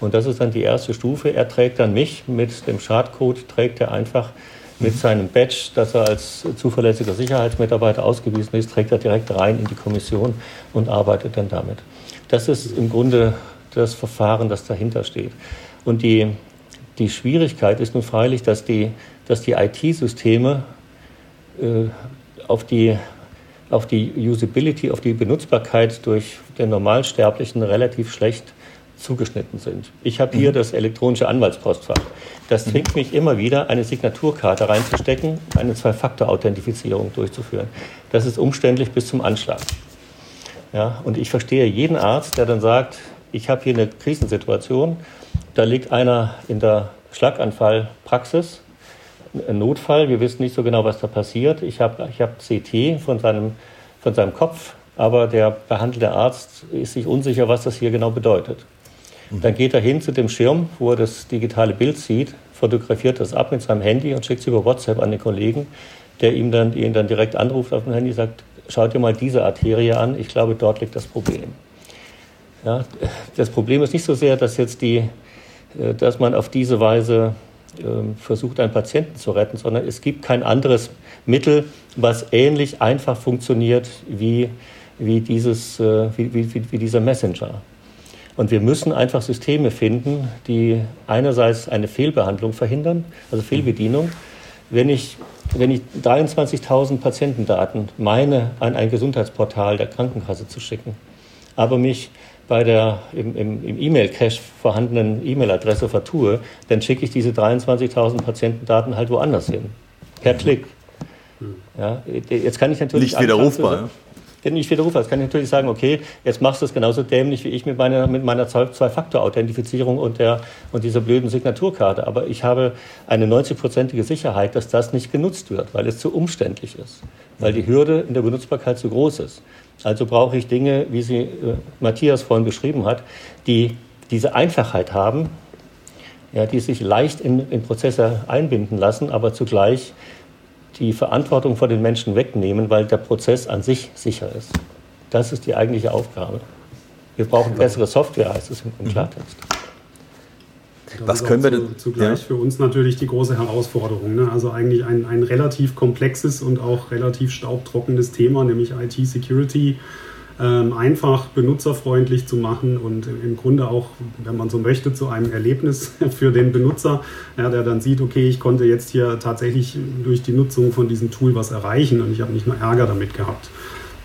Und das ist dann die erste Stufe. Er trägt dann mich mit dem Schadcode, trägt er einfach mit mhm. seinem Badge, das er als zuverlässiger Sicherheitsmitarbeiter ausgewiesen ist, trägt er direkt rein in die Kommission und arbeitet dann damit. Das ist im Grunde das Verfahren, das dahinter steht. Und die, die Schwierigkeit ist nun freilich, dass die, dass die IT-Systeme auf die, auf die Usability, auf die Benutzbarkeit durch den Normalsterblichen relativ schlecht zugeschnitten sind. Ich habe hier mhm. das elektronische Anwaltspostfach. Das mhm. zwingt mich immer wieder, eine Signaturkarte reinzustecken, eine Zwei-Faktor-Authentifizierung durchzuführen. Das ist umständlich bis zum Anschlag. Ja, und ich verstehe jeden Arzt, der dann sagt, ich habe hier eine Krisensituation, da liegt einer in der Schlaganfallpraxis ein Notfall. Wir wissen nicht so genau, was da passiert. Ich habe ich hab CT von seinem, von seinem Kopf, aber der behandelte Arzt ist sich unsicher, was das hier genau bedeutet. Mhm. Dann geht er hin zu dem Schirm, wo er das digitale Bild sieht, fotografiert das ab mit seinem Handy und schickt es über WhatsApp an den Kollegen, der ihm dann, ihn dann direkt anruft auf dem Handy und sagt, schaut dir mal diese Arterie an, ich glaube, dort liegt das Problem. Ja, das Problem ist nicht so sehr, dass jetzt die, äh, dass man auf diese Weise versucht, einen Patienten zu retten, sondern es gibt kein anderes Mittel, was ähnlich einfach funktioniert wie, wie, dieses, äh, wie, wie, wie dieser Messenger. Und wir müssen einfach Systeme finden, die einerseits eine Fehlbehandlung verhindern, also Fehlbedienung. Wenn ich, wenn ich 23.000 Patientendaten meine, an ein Gesundheitsportal der Krankenkasse zu schicken, aber mich bei der im, im, E-Mail-Cache vorhandenen E-Mail-Adresse vertue, dann schicke ich diese 23.000 Patientendaten halt woanders hin. Per mhm. Klick. Ja, jetzt kann ich natürlich.
Nicht widerrufbar. Ja?
Nicht widerrufbar. Jetzt kann ich natürlich sagen, okay, jetzt machst du es genauso dämlich wie ich mit meiner, mit meiner Zwei-Faktor-Authentifizierung und, und dieser blöden Signaturkarte. Aber ich habe eine 90-prozentige Sicherheit, dass das nicht genutzt wird, weil es zu umständlich ist. Weil die Hürde in der Benutzbarkeit zu groß ist. Also brauche ich Dinge, wie sie äh, Matthias vorhin beschrieben hat, die diese Einfachheit haben, ja, die sich leicht in, in Prozesse einbinden lassen, aber zugleich die Verantwortung vor den Menschen wegnehmen, weil der Prozess an sich sicher ist. Das ist die eigentliche Aufgabe. Wir brauchen bessere Software, heißt es im Klartext.
Das Was können wir denn? Zugleich ja? für uns natürlich die große Herausforderung. Ne? Also eigentlich ein, ein relativ komplexes und auch relativ staubtrockenes Thema, nämlich IT-Security. Ähm, einfach benutzerfreundlich zu machen und im Grunde auch, wenn man so möchte, zu einem Erlebnis für den Benutzer, ja, der dann sieht, okay, ich konnte jetzt hier tatsächlich durch die Nutzung von diesem Tool was erreichen und ich habe nicht nur Ärger damit gehabt.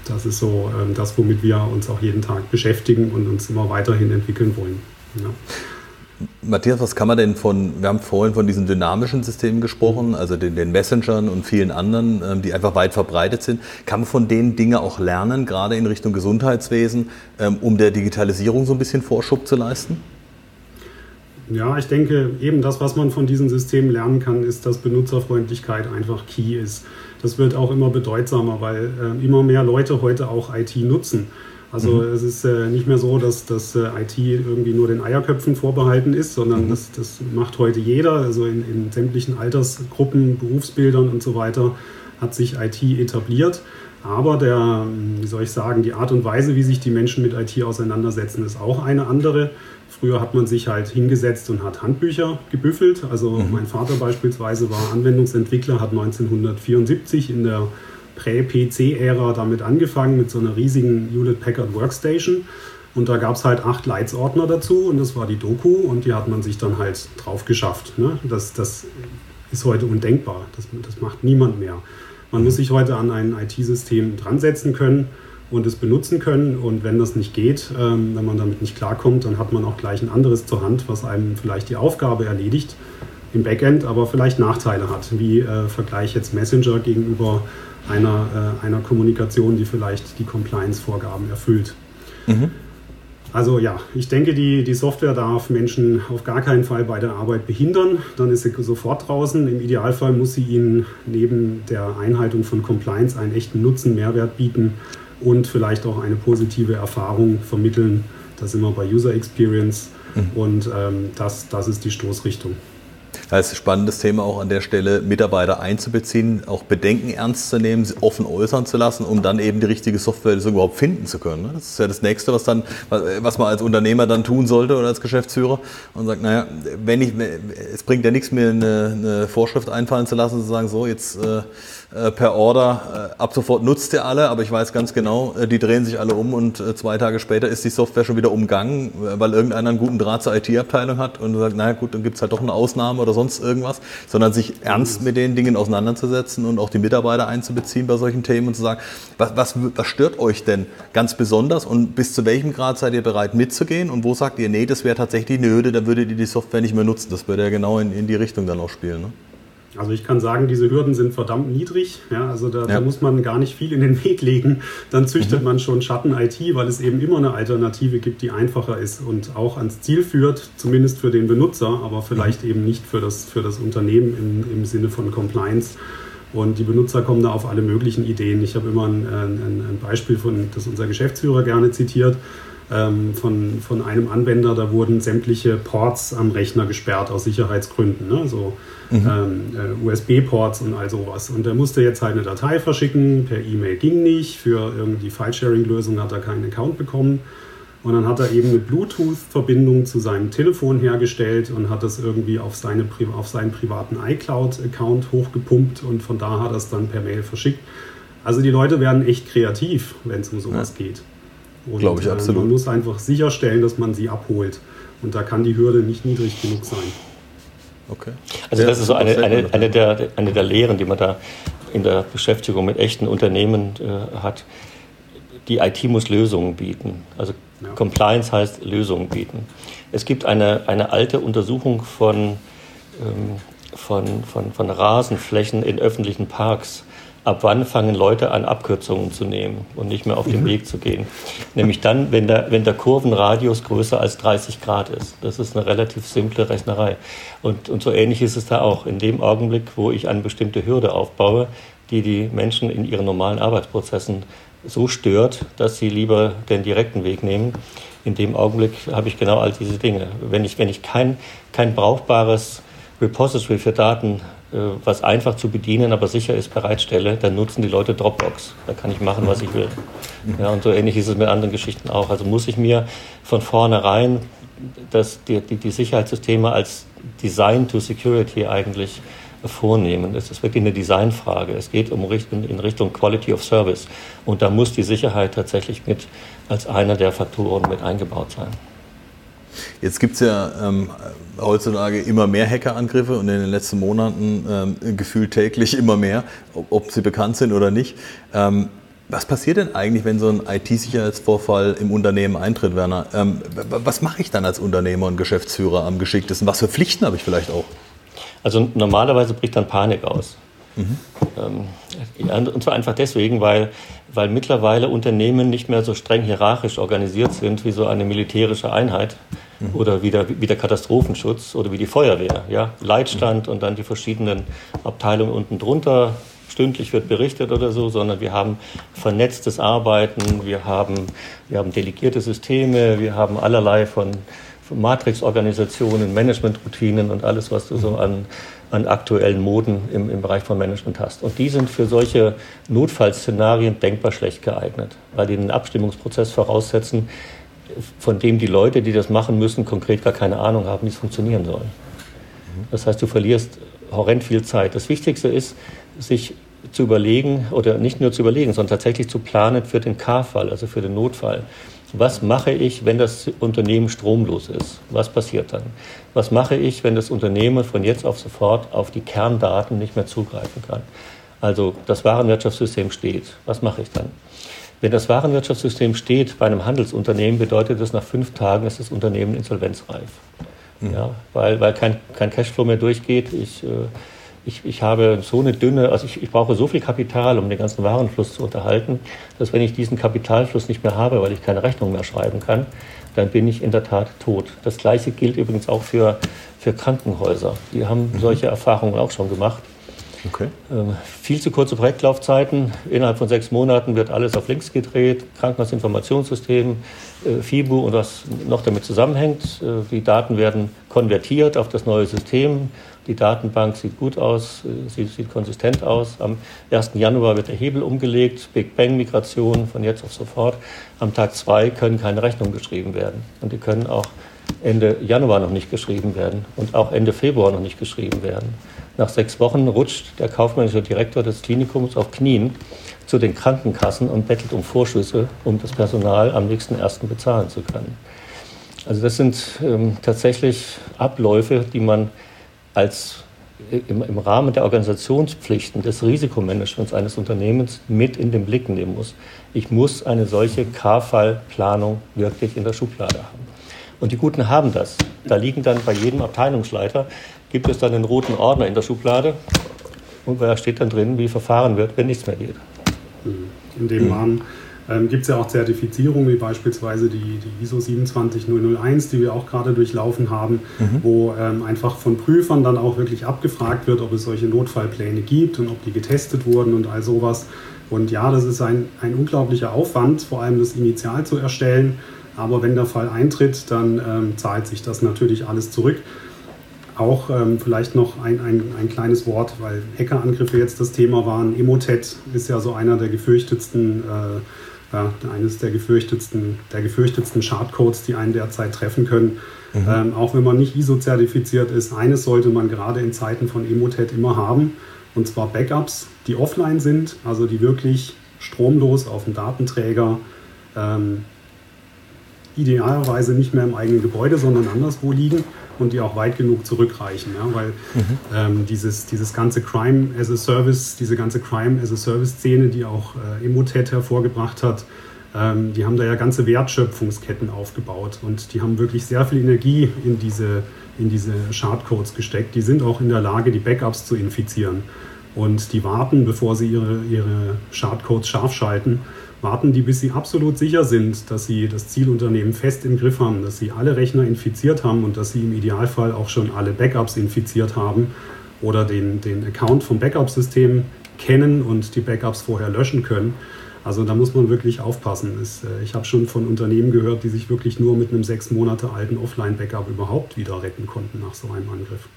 Das ist so ähm, das, womit wir uns auch jeden Tag beschäftigen und uns immer weiterhin entwickeln wollen. Ja.
Matthias, was kann man denn von, wir haben vorhin von diesen dynamischen Systemen gesprochen, also den, den Messengern und vielen anderen, ähm, die einfach weit verbreitet sind. Kann man von denen Dinge auch lernen, gerade in Richtung Gesundheitswesen, ähm, um der Digitalisierung so ein bisschen Vorschub zu leisten?
Ja, ich denke, eben das, was man von diesen Systemen lernen kann, ist, dass Benutzerfreundlichkeit einfach key ist. Das wird auch immer bedeutsamer, weil äh, immer mehr Leute heute auch IT nutzen. Also mhm. es ist äh, nicht mehr so, dass das äh, IT irgendwie nur den Eierköpfen vorbehalten ist, sondern mhm. das, das macht heute jeder. Also in, in sämtlichen Altersgruppen, Berufsbildern und so weiter hat sich IT etabliert. Aber der, wie soll ich sagen, die Art und Weise, wie sich die Menschen mit IT auseinandersetzen, ist auch eine andere. Früher hat man sich halt hingesetzt und hat Handbücher gebüffelt. Also mhm. mein Vater beispielsweise war Anwendungsentwickler, hat 1974 in der Prä-PC-Ära damit angefangen mit so einer riesigen Hewlett-Packard Workstation. Und da gab es halt acht Leitsordner dazu und das war die Doku und die hat man sich dann halt drauf geschafft. Ne? Das, das ist heute undenkbar. Das, das macht niemand mehr. Man muss sich heute an ein IT-System dran setzen können und es benutzen können. Und wenn das nicht geht, ähm, wenn man damit nicht klarkommt, dann hat man auch gleich ein anderes zur Hand, was einem vielleicht die Aufgabe erledigt im Backend, aber vielleicht Nachteile hat, wie äh, Vergleich jetzt Messenger gegenüber einer, äh, einer Kommunikation, die vielleicht die Compliance-Vorgaben erfüllt. Mhm. Also ja, ich denke, die, die Software darf Menschen auf gar keinen Fall bei der Arbeit behindern. Dann ist sie sofort draußen. Im Idealfall muss sie ihnen neben der Einhaltung von Compliance einen echten Nutzen, Mehrwert bieten und vielleicht auch eine positive Erfahrung vermitteln. Da sind wir bei User Experience mhm. und ähm, das, das ist die Stoßrichtung.
Das ein spannendes Thema auch an der Stelle, Mitarbeiter einzubeziehen, auch Bedenken ernst zu nehmen, sie offen äußern zu lassen, um dann eben die richtige Software überhaupt finden zu können. Ne? Das ist ja das Nächste, was, dann, was man als Unternehmer dann tun sollte oder als Geschäftsführer und sagt, naja, wenn ich, es bringt ja nichts, mir eine, eine Vorschrift einfallen zu lassen, zu sagen, so, jetzt äh, per Order. Äh, ab sofort nutzt ihr alle, aber ich weiß ganz genau, äh, die drehen sich alle um und zwei Tage später ist die Software schon wieder umgangen, weil irgendeiner einen guten Draht zur IT-Abteilung hat und sagt, naja gut, dann gibt es halt doch eine Ausnahme oder sonst irgendwas, sondern sich ernst mit den Dingen auseinanderzusetzen und auch die Mitarbeiter einzubeziehen bei solchen Themen und zu sagen, was, was, was stört euch denn ganz besonders und bis zu welchem Grad seid ihr bereit mitzugehen und wo sagt ihr, nee, das wäre tatsächlich eine Hürde, da würdet ihr die Software nicht mehr nutzen. Das würde ja genau in, in die Richtung dann auch spielen. Ne?
Also ich kann sagen, diese Hürden sind verdammt niedrig. Ja, also da, ja. da muss man gar nicht viel in den Weg legen. Dann züchtet mhm. man schon Schatten-IT, weil es eben immer eine Alternative gibt, die einfacher ist und auch ans Ziel führt, zumindest für den Benutzer, aber vielleicht mhm. eben nicht für das, für das Unternehmen im, im Sinne von Compliance. Und die Benutzer kommen da auf alle möglichen Ideen. Ich habe immer ein, ein, ein Beispiel, von, das unser Geschäftsführer gerne zitiert ähm, von, von einem Anwender, da wurden sämtliche Ports am Rechner gesperrt aus Sicherheitsgründen, ne? so mhm. ähm, äh, USB-Ports und all sowas. Und er musste jetzt halt eine Datei verschicken, per E-Mail ging nicht, für irgendwie File-Sharing-Lösung hat er keinen Account bekommen. Und dann hat er eben eine Bluetooth-Verbindung zu seinem Telefon hergestellt und hat das irgendwie auf, seine, auf seinen privaten iCloud-Account hochgepumpt und von da hat er es dann per Mail verschickt. Also die Leute werden echt kreativ, wenn es um sowas ja. geht.
Glaube ich äh, absolut.
Man muss einfach sicherstellen, dass man sie abholt. Und da kann die Hürde nicht niedrig genug sein.
Okay. Also das ist so eine, eine, eine, der, eine der Lehren, die man da in der Beschäftigung mit echten Unternehmen äh, hat. Die IT muss Lösungen bieten. Also ja. Compliance heißt Lösungen bieten. Es gibt eine, eine alte Untersuchung von, ähm, von, von, von Rasenflächen in öffentlichen Parks ab wann fangen Leute an, Abkürzungen zu nehmen und nicht mehr auf den mhm. Weg zu gehen. Nämlich dann, wenn der, wenn der Kurvenradius größer als 30 Grad ist. Das ist eine relativ simple Rechnerei. Und, und so ähnlich ist es da auch. In dem Augenblick, wo ich eine bestimmte Hürde aufbaue, die die Menschen in ihren normalen Arbeitsprozessen so stört, dass sie lieber den direkten Weg nehmen, in dem Augenblick habe ich genau all diese Dinge. Wenn ich, wenn ich kein, kein brauchbares Repository für Daten was einfach zu bedienen, aber sicher ist, bereitstelle, dann nutzen die Leute Dropbox. Da kann ich machen, was ich will. Ja, und so ähnlich ist es mit anderen Geschichten auch. Also muss ich mir von vornherein das, die, die, die Sicherheitssysteme als Design to Security eigentlich vornehmen. Es ist wirklich eine Designfrage. Es geht um in Richtung Quality of Service. Und da muss die Sicherheit tatsächlich mit als einer der Faktoren mit eingebaut sein.
Jetzt gibt es ja ähm, heutzutage immer mehr Hackerangriffe und in den letzten Monaten ähm, gefühlt täglich immer mehr, ob, sie bekannt sind oder nicht. Ähm, was passiert denn eigentlich, wenn so ein IT-Sicherheitsvorfall im Unternehmen eintritt, Werner? Ähm, was mache ich dann als Unternehmer und Geschäftsführer am geschicktesten? Was für Pflichten habe ich vielleicht auch?
Also normalerweise bricht dann Panik aus. Mhm. und zwar einfach deswegen, weil, weil mittlerweile Unternehmen nicht mehr so streng hierarchisch organisiert sind wie so eine militärische Einheit mhm. oder wie der, wie der Katastrophenschutz oder wie die Feuerwehr. Ja? Leitstand mhm. und dann die verschiedenen Abteilungen unten drunter. Stündlich wird berichtet oder so, sondern wir haben vernetztes Arbeiten, wir haben, wir haben delegierte Systeme, wir haben allerlei von, von Matrix-Organisationen, Managementroutinen und alles, was du so an an aktuellen Moden im, im Bereich von Management hast. Und die sind für solche Notfallszenarien denkbar schlecht geeignet, weil die einen Abstimmungsprozess voraussetzen, von dem die Leute, die das machen müssen, konkret gar keine Ahnung haben, wie es funktionieren soll. Das heißt, du verlierst horrend viel Zeit. Das Wichtigste ist, sich zu überlegen oder nicht nur zu überlegen, sondern tatsächlich zu planen für den K-Fall, also für den Notfall. Was mache ich, wenn das Unternehmen stromlos ist? Was passiert dann? Was mache ich, wenn das Unternehmen von jetzt auf sofort auf die Kerndaten nicht mehr zugreifen kann? Also das Warenwirtschaftssystem steht. Was mache ich dann? Wenn das Warenwirtschaftssystem steht bei einem Handelsunternehmen, bedeutet das nach fünf Tagen ist das Unternehmen insolvenzreif. Mhm. Ja, weil, weil kein, kein Cashflow mehr durchgeht. Ich, äh, ich, ich habe so eine dünne, also ich, ich brauche so viel Kapital, um den ganzen Warenfluss zu unterhalten, dass wenn ich diesen Kapitalfluss nicht mehr habe, weil ich keine Rechnung mehr schreiben kann, dann bin ich in der Tat tot. Das Gleiche gilt übrigens auch für, für Krankenhäuser. Die haben mhm. solche Erfahrungen auch schon gemacht. Okay. Ähm, viel zu kurze Projektlaufzeiten. Innerhalb von sechs Monaten wird alles auf links gedreht. Krankenhausinformationssystem, äh, FIBU und was noch damit zusammenhängt. Äh, die Daten werden konvertiert auf das neue System. Die Datenbank sieht gut aus, äh, sieht, sieht konsistent aus. Am 1. Januar wird der Hebel umgelegt, Big Bang-Migration von jetzt auf sofort. Am Tag 2 können keine Rechnungen geschrieben werden. Und die können auch Ende Januar noch nicht geschrieben werden und auch Ende Februar noch nicht geschrieben werden. Nach sechs Wochen rutscht der kaufmännische Direktor des Klinikums auf Knien zu den Krankenkassen und bettelt um Vorschüsse, um das Personal am nächsten ersten bezahlen zu können. Also das sind ähm, tatsächlich Abläufe, die man als im, im, Rahmen der Organisationspflichten des Risikomanagements eines Unternehmens mit in den Blick nehmen muss. Ich muss eine solche K-Fall-Planung wirklich in der Schublade haben. Und die Guten haben das. Da liegen dann bei jedem Abteilungsleiter, gibt es dann einen roten Ordner in der Schublade und da steht dann drin, wie verfahren wird, wenn nichts mehr geht.
In dem Rahmen ähm, gibt es ja auch Zertifizierungen, wie beispielsweise die, die ISO 27001, die wir auch gerade durchlaufen haben, mhm. wo ähm, einfach von Prüfern dann auch wirklich abgefragt wird, ob es solche Notfallpläne gibt und ob die getestet wurden und all sowas. Und ja, das ist ein, ein unglaublicher Aufwand, vor allem das Initial zu erstellen. Aber wenn der Fall eintritt, dann ähm, zahlt sich das natürlich alles zurück. Auch ähm, vielleicht noch ein, ein, ein, kleines Wort, weil Hackerangriffe jetzt das Thema waren. Emotet ist ja so einer der gefürchtetsten, äh, ja, eines der gefürchtetsten, der gefürchtetsten Schadcodes, die einen derzeit treffen können. Mhm. Ähm, auch wenn man nicht ISO-zertifiziert ist, eines sollte man gerade in Zeiten von Emotet immer haben, und zwar Backups, die offline sind, also die wirklich stromlos auf dem Datenträger ähm, idealerweise nicht mehr im eigenen Gebäude, sondern anderswo liegen und die auch weit genug zurückreichen. Ja? Weil mhm. ähm, dieses, dieses ganze Crime as a Service, diese ganze Crime as a Service-Szene, die auch äh, Emotet hervorgebracht hat, ähm, die haben da ja ganze Wertschöpfungsketten aufgebaut und die haben wirklich sehr viel Energie in diese, in diese Schadcodes gesteckt. Die sind auch in der Lage, die Backups zu infizieren. Und die warten, bevor sie ihre, ihre Schadcodes scharf schalten, warten die, bis sie absolut sicher sind, dass sie das Zielunternehmen fest im Griff haben, dass sie alle Rechner infiziert haben und dass sie im Idealfall auch schon alle Backups infiziert haben oder den, den Account vom Backup-System kennen und die Backups vorher löschen können. Also da muss man wirklich aufpassen. Äh, ich habe schon von Unternehmen gehört, die sich wirklich nur mit einem sechs Monate alten Offline-Backup überhaupt wieder retten konnten nach so einem Angriff.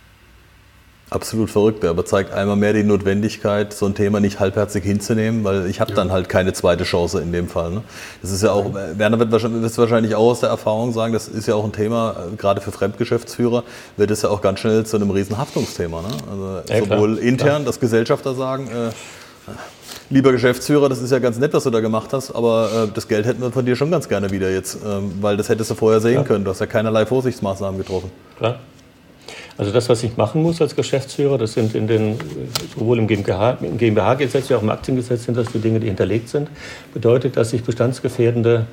Absolut verrückt, aber zeigt einmal mehr die Notwendigkeit, so ein Thema nicht halbherzig hinzunehmen, weil ich habe ja. dann halt keine zweite Chance in dem Fall. Ne? Das ist ja auch, Werner wird wahrscheinlich, wird wahrscheinlich auch aus der Erfahrung sagen, das ist ja auch ein Thema, äh, gerade für Fremdgeschäftsführer wird es ja auch ganz schnell zu einem riesen Haftungsthema. Ne? Also ja, sowohl klar, intern, klar. dass Gesellschafter sagen, äh, lieber Geschäftsführer, das ist ja ganz nett, was du da gemacht hast, aber äh, das Geld hätten wir von dir schon ganz gerne wieder jetzt, ähm, weil das hättest du vorher sehen ja. können. Du hast ja keinerlei Vorsichtsmaßnahmen getroffen.
Klar. Also das, was ich machen muss als Geschäftsführer, das sind in den, sowohl im GmbH-Gesetz im GmbH wie auch im Aktiengesetz sind das die Dinge, die hinterlegt sind, bedeutet, dass ich bestandsgefährdende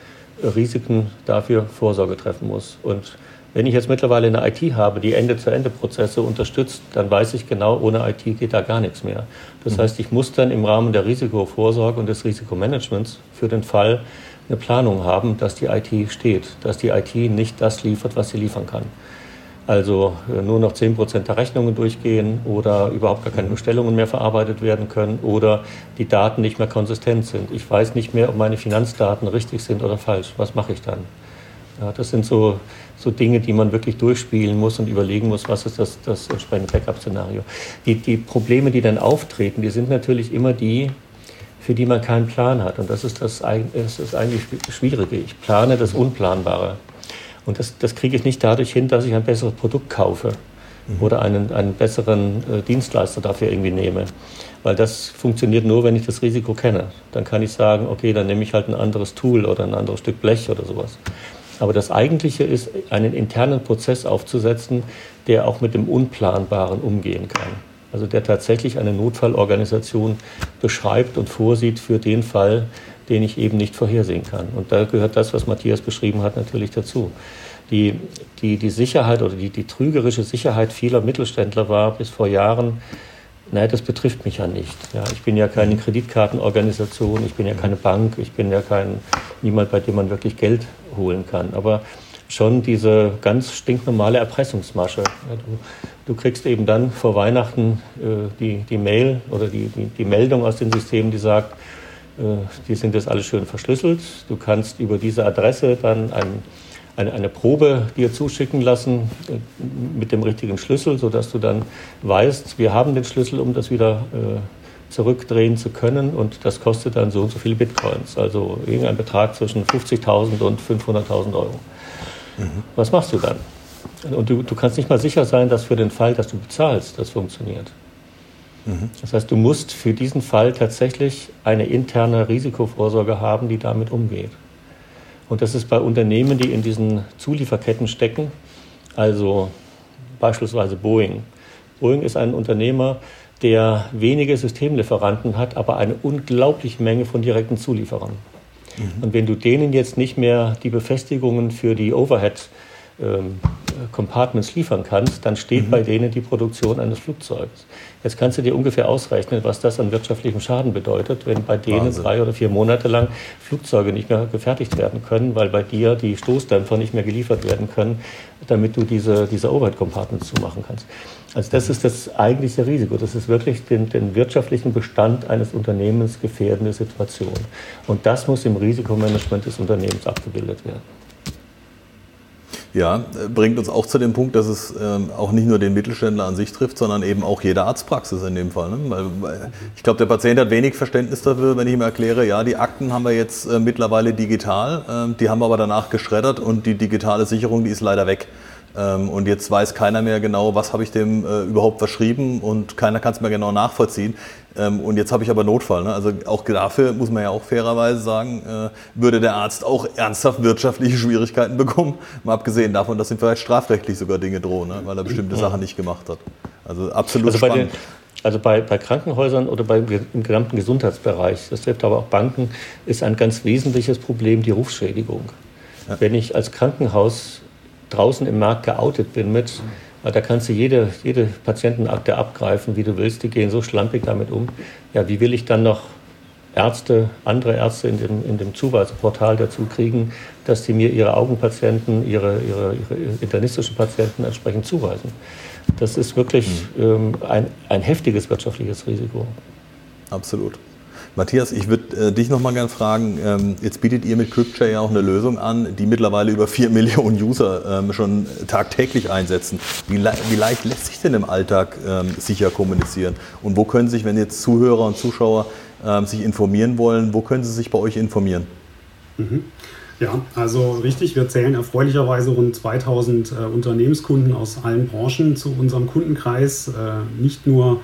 Risiken dafür Vorsorge treffen muss. Und wenn ich jetzt mittlerweile eine IT habe, die Ende-zu-Ende-Prozesse unterstützt, dann weiß ich genau, ohne IT geht da gar nichts mehr. Das mhm. heißt, ich muss dann im Rahmen der Risikovorsorge und des Risikomanagements für den Fall eine Planung haben, dass die IT steht, dass die IT nicht das liefert, was sie liefern kann also äh, nur noch 10 Prozent der Rechnungen durchgehen oder überhaupt gar keine Bestellungen mehr verarbeitet werden können oder die Daten nicht mehr konsistent sind. Ich weiß nicht mehr, ob meine Finanzdaten richtig sind oder falsch. Was mache ich dann? Ja, das sind so, so Dinge, die man wirklich durchspielen muss und überlegen muss, was ist das, das entsprechende Backup-Szenario. Die, die Probleme, die dann auftreten, die sind natürlich immer die, für die man keinen Plan hat. Und das ist das, das ist eigentlich Schwierige. Ich plane das Unplanbare. Und das, das kriege ich nicht dadurch hin, dass ich ein besseres Produkt kaufe mhm. oder einen, einen besseren äh, Dienstleister dafür irgendwie nehme. Weil das funktioniert nur, wenn ich das Risiko kenne. Dann kann ich sagen, okay, dann nehme ich halt ein anderes Tool oder ein anderes Stück Blech oder sowas. Aber das Eigentliche ist, einen internen Prozess aufzusetzen, der auch mit dem Unplanbaren umgehen kann. Also der tatsächlich eine Notfallorganisation beschreibt und vorsieht für den Fall, den ich eben nicht vorhersehen kann. Und da gehört das, was Matthias beschrieben hat, natürlich dazu. Die, die, die Sicherheit oder die, die trügerische Sicherheit vieler Mittelständler war bis vor Jahren, nein, das betrifft mich ja nicht. Ja, ich bin ja keine Kreditkartenorganisation, ich bin ja keine Bank, ich bin ja kein, niemand, bei dem man wirklich Geld holen kann. Aber schon diese ganz stinknormale Erpressungsmasche. Ja, du, du, kriegst eben dann vor Weihnachten äh, die, die Mail oder die, die, die Meldung aus den Systemen, die sagt, die sind jetzt alle schön verschlüsselt. Du kannst über diese Adresse dann ein, eine, eine, Probe dir zuschicken lassen äh, mit dem richtigen Schlüssel, sodass du dann weißt, wir haben den Schlüssel, um das wieder äh, zurückdrehen zu können. Und das kostet dann so und so viele Bitcoins, also irgendein Betrag zwischen 50.000 und 500.000 Euro. Mhm. Was machst du dann? Und du, du kannst nicht mal sicher sein, dass für den Fall, dass du bezahlst, das funktioniert. Das heißt, du musst für diesen Fall tatsächlich eine interne Risikovorsorge haben, die damit umgeht. Und das ist bei Unternehmen, die in diesen Zulieferketten stecken, also beispielsweise Boeing. Boeing ist ein Unternehmer, der wenige Systemlieferanten hat, aber eine unglaubliche Menge von direkten Zulieferern. Mhm. Und wenn du denen jetzt nicht mehr die Befestigungen für die Overhead ähm, Compartments liefern kannst, dann steht mhm. bei denen die Produktion eines Flugzeugs. Jetzt kannst du dir ungefähr ausrechnen, was das an wirtschaftlichem Schaden bedeutet, wenn bei denen Wahnsinn. drei oder vier Monate lang Flugzeuge nicht mehr gefertigt werden können, weil bei dir die Stoßdämpfer nicht mehr geliefert werden können, damit du diese, diese Overhead-Compartments zumachen kannst. Also das ist das eigentliche Risiko. Das ist wirklich den, den wirtschaftlichen Bestand eines Unternehmens gefährdende Situation. Und das muss im Risikomanagement des Unternehmens abgebildet werden.
Ja, bringt uns auch zu dem Punkt, dass es ähm, auch nicht nur den Mittelständler an sich trifft, sondern eben auch jede Arztpraxis in dem Fall. Ne? Weil, weil ich glaube, der Patient hat wenig Verständnis dafür, wenn ich ihm erkläre, ja, die Akten haben wir jetzt äh, mittlerweile digital, äh, die haben wir aber danach geschreddert und die digitale Sicherung, die ist leider weg. Ähm, und jetzt weiß keiner mehr genau, was habe ich dem äh, überhaupt verschrieben und keiner kann es mehr genau nachvollziehen. Ähm, und jetzt habe ich aber Notfall. Ne? Also auch dafür muss man ja auch fairerweise sagen, äh, würde der Arzt auch ernsthaft wirtschaftliche Schwierigkeiten bekommen. Mal abgesehen davon, dass ihm vielleicht strafrechtlich sogar Dinge drohen, ne? weil er bestimmte Sachen nicht gemacht hat. Also absolut
also
spannend.
Den, also bei, bei, Krankenhäusern oder bei, im gesamten Gesundheitsbereich, das trifft aber auch Banken, ist ein ganz wesentliches Problem die Rufschädigung. Ja. Wenn ich als Krankenhaus draußen im Markt geoutet bin mit, da kannst du jede, jede Patientenakte abgreifen, wie du willst, die gehen so schlampig damit um. Ja, wie will ich dann noch Ärzte, andere Ärzte in dem, in dem Zuweiseportal dazu kriegen, dass sie mir ihre Augenpatienten, ihre, ihre, ihre internistischen Patienten entsprechend zuweisen. Das ist wirklich mhm. ähm, ein, ein heftiges wirtschaftliches Risiko.
Absolut. Matthias, ich würde äh, dich noch mal gerne fragen, ähm, jetzt bietet ihr mit CryptShare ja auch eine Lösung an, die mittlerweile über 4 Millionen User ähm, schon tagtäglich einsetzen. Wie, le wie, leicht lässt sich denn im Alltag ähm, sicher kommunizieren? Und wo können sich, wenn jetzt Zuhörer und Zuschauer ähm, sich informieren wollen, wo können sie sich bei euch informieren?
Mhm. Ja, also richtig, wir zählen erfreulicherweise rund 2000 äh, Unternehmenskunden aus allen Branchen zu unserem Kundenkreis, äh, nicht nur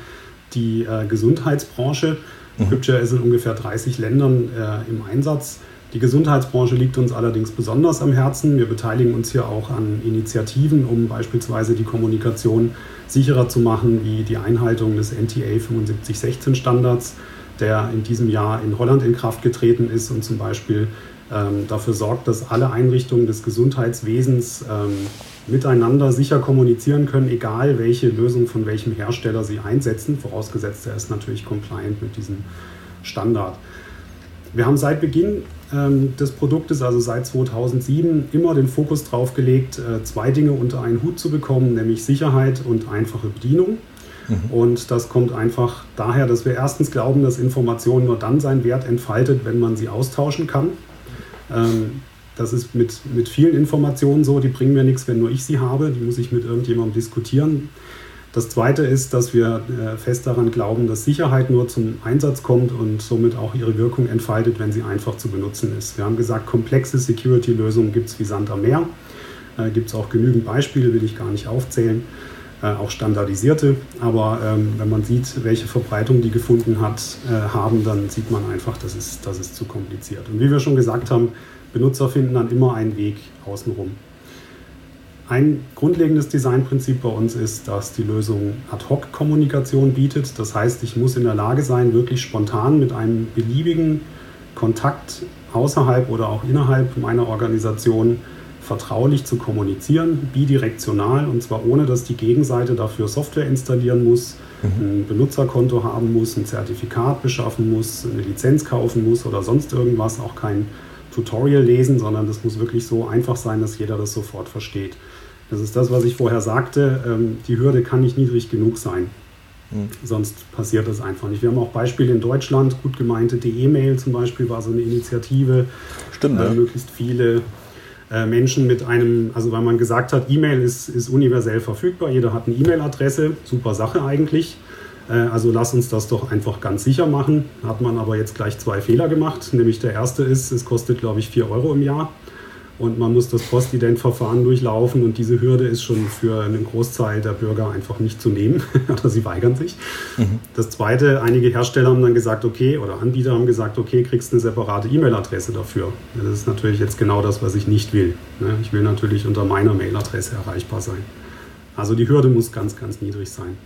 die äh, Gesundheitsbranche, Mhm. Ist in ungefähr 30 Ländern äh, im Einsatz. Die Gesundheitsbranche liegt uns allerdings besonders am Herzen. Wir beteiligen uns hier auch an Initiativen, um beispielsweise die Kommunikation sicherer zu machen, wie die Einhaltung des NTA 7516 Standards, der in diesem Jahr in Holland in Kraft getreten ist und zum Beispiel ähm, dafür sorgt, dass alle Einrichtungen des Gesundheitswesens ähm, miteinander sicher kommunizieren können, egal welche Lösung von welchem Hersteller sie einsetzen, vorausgesetzt er ist natürlich compliant mit diesem Standard. Wir haben seit Beginn ähm, des Produktes, also seit 2007, immer den Fokus darauf gelegt, äh, zwei Dinge unter einen Hut zu bekommen, nämlich Sicherheit und einfache Bedienung. Mhm. Und das kommt einfach daher, dass wir erstens glauben, dass Information nur dann seinen Wert entfaltet, wenn man sie austauschen kann. Ähm, das ist mit, mit vielen Informationen so, die bringen mir nichts, wenn nur ich sie habe. Die muss ich mit irgendjemandem diskutieren. Das Zweite ist, dass wir äh, fest daran glauben, dass Sicherheit nur zum Einsatz kommt und somit auch ihre Wirkung entfaltet, wenn sie einfach zu benutzen ist. Wir haben gesagt, komplexe Security-Lösungen gibt es wie Sand am Meer. Äh, gibt es auch genügend Beispiele, will ich gar nicht aufzählen. Äh, auch standardisierte. Aber ähm, wenn man sieht, welche Verbreitung die gefunden hat, äh, haben, dann sieht man einfach, das ist, das ist zu kompliziert. Und wie wir schon gesagt haben, Benutzer finden dann immer einen Weg außenrum. Ein grundlegendes Designprinzip bei uns ist, dass die Lösung Ad-Hoc-Kommunikation bietet. Das heißt, ich muss in der Lage sein, wirklich spontan mit einem beliebigen Kontakt außerhalb oder auch innerhalb meiner Organisation vertraulich zu kommunizieren, bidirektional und zwar ohne, dass die Gegenseite dafür Software installieren muss, mhm. ein Benutzerkonto haben muss, ein Zertifikat beschaffen muss, eine Lizenz kaufen muss oder sonst irgendwas, auch kein Tutorial lesen, sondern das muss wirklich so einfach sein, dass jeder das sofort versteht. Das ist das, was ich vorher sagte. Ähm, die Hürde kann nicht niedrig genug sein. Mhm. Sonst passiert das einfach nicht. Wir haben auch Beispiele in Deutschland, gut gemeinte E-Mail zum Beispiel war so eine Initiative.
Stimmt, äh,
Möglichst viele äh, Menschen mit einem, also weil man gesagt hat, E-Mail ist, ist universell verfügbar, jeder hat eine E-Mail-Adresse, super Sache eigentlich. Äh, also lass uns das doch einfach ganz sicher machen. Hat man aber jetzt gleich zwei Fehler gemacht. Nämlich der erste ist, es kostet, glaube ich, 4 Euro im Jahr und man muss das Postident-Verfahren durchlaufen und diese Hürde ist schon für einen Großteil der Bürger einfach nicht zu nehmen oder sie weigern sich. Mhm. Das zweite, einige Hersteller haben dann gesagt, okay, oder Anbieter haben gesagt, okay, kriegst eine separate E-Mail-Adresse dafür. Das ist natürlich jetzt genau das, was ich nicht will. Ne? Ich will natürlich unter meiner Mail-Adresse erreichbar sein. Also die Hürde muss ganz, ganz niedrig sein.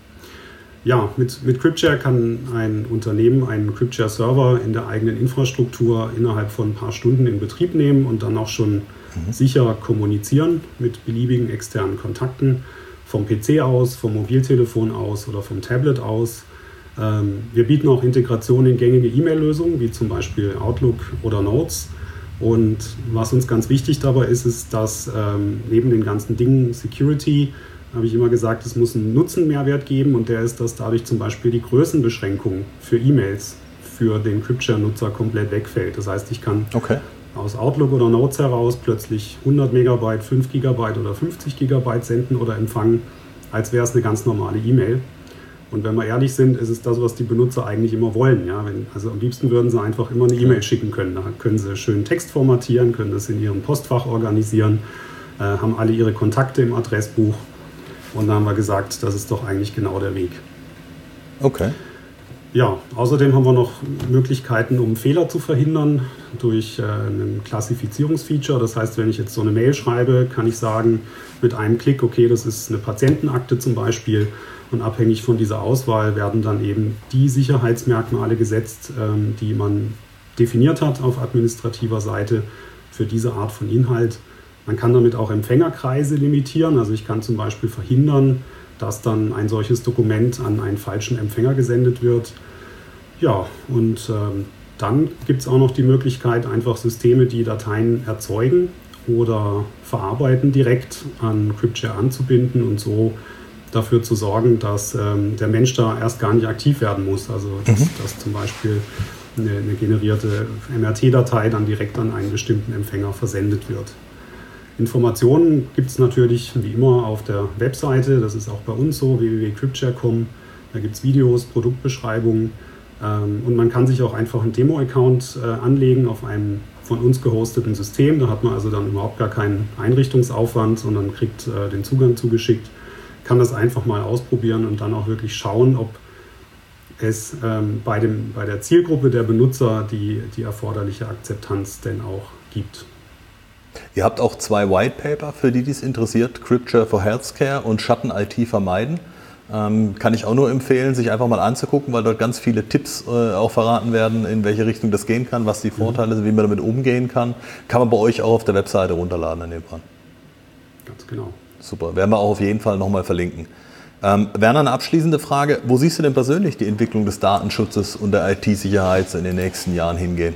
Ja, mit, mit CryptShare kann ein Unternehmen einen CryptShare-Server in der eigenen Infrastruktur innerhalb von ein paar Stunden in Betrieb nehmen und dann auch schon mhm. sicher kommunizieren mit beliebigen externen Kontakten vom PC aus, vom Mobiltelefon aus oder vom Tablet aus. Ähm, wir bieten auch Integration in gängige E-Mail-Lösungen, wie zum Beispiel Outlook oder Notes. Und was uns ganz wichtig dabei ist, ist, dass ähm, neben den ganzen Dingen Security, habe ich immer gesagt, es muss einen Nutzenmehrwert geben und der ist, dass dadurch zum Beispiel die Größenbeschränkung für E-Mails für den CryptShare-Nutzer komplett wegfällt. Das heißt, ich kann okay aus Outlook oder Notes heraus plötzlich 100 Megabyte, 5 Gigabyte oder 50 Gigabyte senden oder empfangen, als wäre es eine ganz normale E-Mail. Und wenn wir ehrlich sind, ist es das, was die Benutzer eigentlich immer wollen. Ja? Wenn, also am liebsten würden sie einfach immer eine E-Mail schicken können. Da können sie schön Text formatieren, können das in ihrem Postfach organisieren, äh, haben alle ihre Kontakte im Adressbuch. Und da haben wir gesagt, das ist doch eigentlich genau der Weg.
Okay.
Ja, außerdem haben wir noch Möglichkeiten, um Fehler zu verhindern durch äh, ein Klassifizierungsfeature. Das heißt, wenn ich jetzt so eine Mail schreibe, kann ich sagen mit einem Klick, okay, das ist eine Patientenakte zum Beispiel. Und abhängig von dieser Auswahl werden dann eben die Sicherheitsmerkmale gesetzt, ähm, die man definiert hat auf administrativer Seite für diese Art von Inhalt. Man kann damit auch Empfängerkreise limitieren. Also ich kann zum Beispiel verhindern, dass dann ein solches Dokument an einen falschen Empfänger gesendet wird. Ja, und ähm, dann gibt es auch noch die Möglichkeit, einfach Systeme, die Dateien erzeugen oder verarbeiten, direkt an CryptShare anzubinden und so dafür zu sorgen, dass ähm, der Mensch da erst gar nicht aktiv werden muss. Also dass, mhm. dass zum Beispiel eine, eine generierte MRT-Datei dann direkt an einen bestimmten Empfänger versendet wird. Informationen gibt es natürlich wie immer auf der Webseite, das ist auch bei uns so, www.cryptshare.com. Da gibt es Videos, Produktbeschreibungen ähm, und man kann sich auch einfach einen Demo-Account äh, anlegen auf einem von uns gehosteten System. Da hat man also dann überhaupt gar keinen Einrichtungsaufwand, sondern kriegt äh, den Zugang zugeschickt, kann das einfach mal ausprobieren und dann auch wirklich schauen, ob es ähm, bei, dem, bei der Zielgruppe der Benutzer die, die erforderliche Akzeptanz denn auch gibt.
Ihr habt auch zwei White Paper, für die dies interessiert, Crypture for Healthcare und Schatten-IT vermeiden. Ähm, kann ich auch nur empfehlen, sich einfach mal anzugucken, weil dort ganz viele Tipps äh, auch verraten werden, in welche Richtung das gehen kann, was die Vorteile sind, wie man damit umgehen kann. Kann man bei euch auch auf der Webseite runterladen in dem Fall.
Ganz genau.
Super, werden wir auch auf jeden Fall nochmal verlinken. Ähm, Werner, eine abschließende Frage. Wo siehst du denn persönlich die Entwicklung des Datenschutzes und der IT-Sicherheit in den nächsten Jahren hingehen?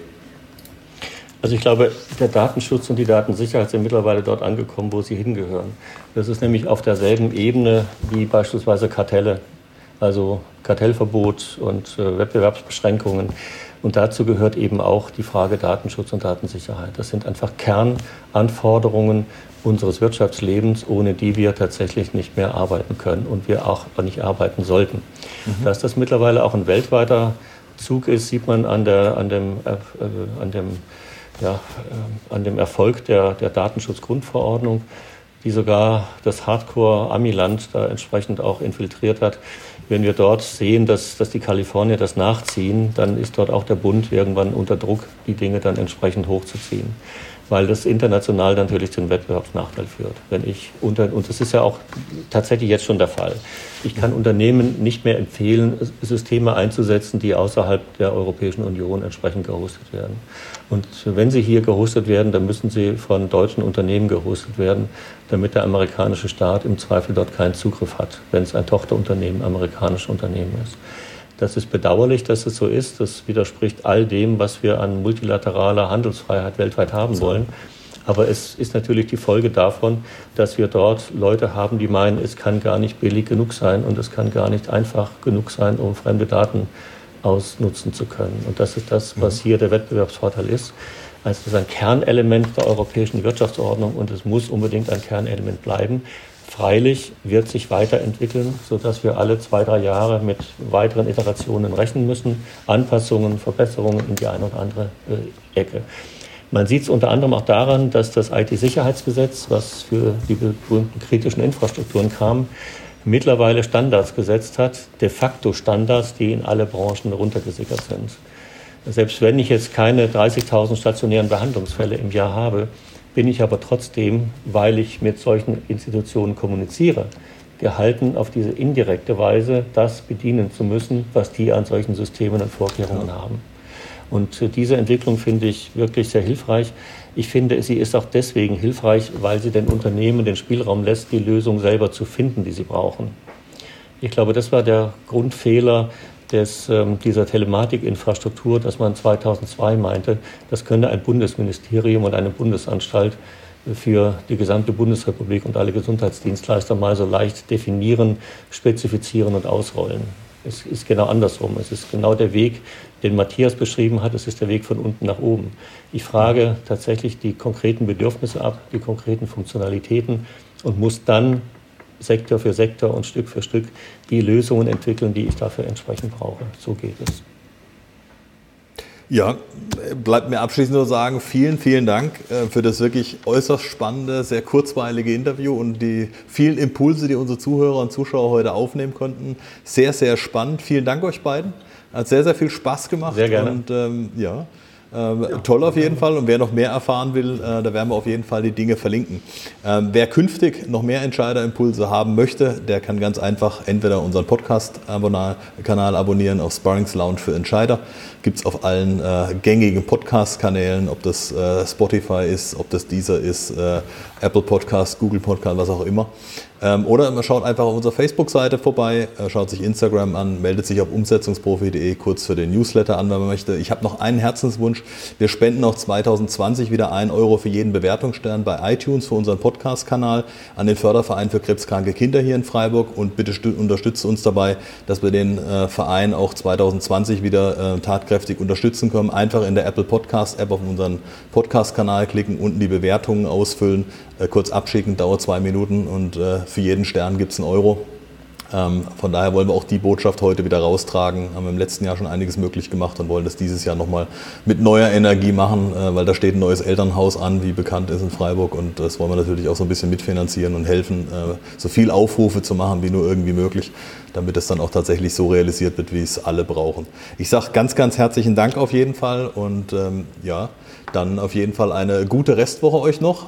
Also ich glaube, der Datenschutz und die Datensicherheit sind mittlerweile dort angekommen, wo sie hingehören. Das ist nämlich auf derselben Ebene wie beispielsweise Kartelle. also Kartellverbot und äh, Wettbewerbsbeschränkungen. Und dazu gehört eben auch die Frage Datenschutz und Datensicherheit. Das sind einfach Kernanforderungen unseres Wirtschaftslebens, ohne die wir tatsächlich nicht mehr arbeiten können und wir auch nicht arbeiten sollten. Mhm. Dass das mittlerweile auch ein weltweiter Zug ist, sieht man an, der, an, dem, äh, an, dem, ja, äh, an dem Erfolg der, der Datenschutzgrundverordnung, die sogar das Hardcore-Amiland da entsprechend auch infiltriert hat. Wenn wir dort sehen, dass, dass die Kalifornier das nachziehen, dann ist dort auch der Bund irgendwann unter Druck, die Dinge dann entsprechend hochzuziehen weil das international natürlich zu einem Wettbewerbsnachteil führt. Wenn ich unter, und das ist ja auch tatsächlich jetzt schon der Fall. Ich kann Unternehmen nicht mehr empfehlen, Systeme einzusetzen, die außerhalb der Europäischen Union entsprechend gehostet werden. Und wenn sie hier gehostet werden, dann müssen sie von deutschen Unternehmen gehostet werden, damit der amerikanische Staat im Zweifel dort keinen Zugriff hat, wenn es ein Tochterunternehmen amerikanischer Unternehmen ist. Das ist bedauerlich, dass es so ist. Das widerspricht all dem, was wir an multilateraler Handelsfreiheit weltweit haben wollen. Aber es ist natürlich die Folge davon, dass wir dort Leute haben, die meinen, es kann gar nicht billig genug sein und es kann gar nicht einfach genug sein, um fremde Daten ausnutzen zu können. Und das ist das, was mhm. hier der Wettbewerbsvorteil ist. Also es ist ein Kernelement der europäischen Wirtschaftsordnung und es muss unbedingt ein Kernelement bleiben. Freilich wird sich weiterentwickeln, sodass wir alle zwei, drei Jahre mit weiteren Iterationen rechnen müssen, Anpassungen, Verbesserungen in die eine oder andere äh, Ecke. Man sieht es unter anderem auch daran, dass das IT-Sicherheitsgesetz, was für die berühmten kritischen Infrastrukturen kam, mittlerweile Standards gesetzt hat, de facto Standards, die in alle Branchen runtergesickert sind. Selbst wenn ich jetzt keine 30.000 stationären Behandlungsfälle im Jahr habe, bin ich aber trotzdem, weil ich mit solchen Institutionen kommuniziere, gehalten, auf diese indirekte Weise das bedienen zu müssen, was die an solchen Systemen und Vorkehrungen ja. haben. Und diese Entwicklung finde ich wirklich sehr hilfreich. Ich finde, sie ist auch deswegen hilfreich, weil sie den Unternehmen den Spielraum lässt, die Lösung selber zu finden, die sie brauchen. Ich glaube, das war der Grundfehler des, ähm, dieser Telematikinfrastruktur, dass man 2002 meinte, das könne ein Bundesministerium und eine Bundesanstalt für die gesamte Bundesrepublik und alle Gesundheitsdienstleister mal so leicht definieren, spezifizieren und ausrollen. Es ist genau andersrum. Es ist genau der Weg, den Matthias beschrieben hat. Es ist der Weg von unten nach oben. Ich frage tatsächlich die konkreten Bedürfnisse ab, die konkreten Funktionalitäten und muss dann Sektor für Sektor und Stück für Stück die Lösungen entwickeln, die ich dafür entsprechend brauche. So geht es.
Ja, bleibt mir abschließend nur sagen, vielen, vielen Dank äh, für das wirklich äußerst spannende, sehr kurzweilige Interview und die vielen Impulse, die unsere Zuhörer und Zuschauer heute aufnehmen konnten. Sehr, sehr spannend. Vielen Dank euch beiden. Hat sehr, sehr viel Spaß gemacht.
Sehr gerne.
Und ähm, ja, ähm, ja, toll auf jeden Fall. Und wer noch mehr erfahren will, äh, da werden wir auf jeden Fall die Dinge verlinken. Ähm, wer künftig noch mehr Entscheiderimpulse haben möchte, der kann ganz einfach entweder unseren Podcast-Kanal abonnieren auf Sparrings Lounge für Entscheider. Gibt es auf allen äh, gängigen Podcast-Kanälen, ob das äh, Spotify ist, ob das Deezer ist, äh, Apple Podcast, Google Podcast, was auch immer. Ähm, oder man schaut einfach auf unserer Facebook-Seite vorbei, äh, schaut sich Instagram an, meldet sich auf umsetzungsprofi.de kurz für den Newsletter an, wenn man möchte. Ich habe noch einen Herzenswunsch. Wir spenden auch 2020 wieder 1 Euro für jeden Bewertungsstern bei iTunes für unseren Podcast-Kanal an den Förderverein für krebskranke Kinder hier in Freiburg und bitte unterstützt uns dabei, dass wir den äh, Verein auch 2020 wieder äh, tatkräftig unterstützen können. Einfach in der Apple Podcast-App auf unseren Podcast-Kanal klicken, unten die Bewertungen ausfüllen äh, kurz abschicken, dauert zwei Minuten und äh, für jeden Stern gibt es einen Euro. Ähm, von daher wollen wir auch die Botschaft heute wieder raustragen. Haben wir im letzten Jahr schon einiges möglich gemacht und wollen das dieses Jahr nochmal mit neuer Energie machen, äh, weil da steht ein neues Elternhaus an, wie bekannt ist in Freiburg. Und das wollen wir natürlich auch so ein bisschen mitfinanzieren und helfen, so viel Aufrufe zu machen, wie nur irgendwie möglich, damit es dann auch tatsächlich so realisiert wird, wie es alle brauchen. Ich sage ganz, ganz herzlichen Dank auf jeden Fall und ähm, ja, dann auf jeden Fall eine gute Restwoche euch noch.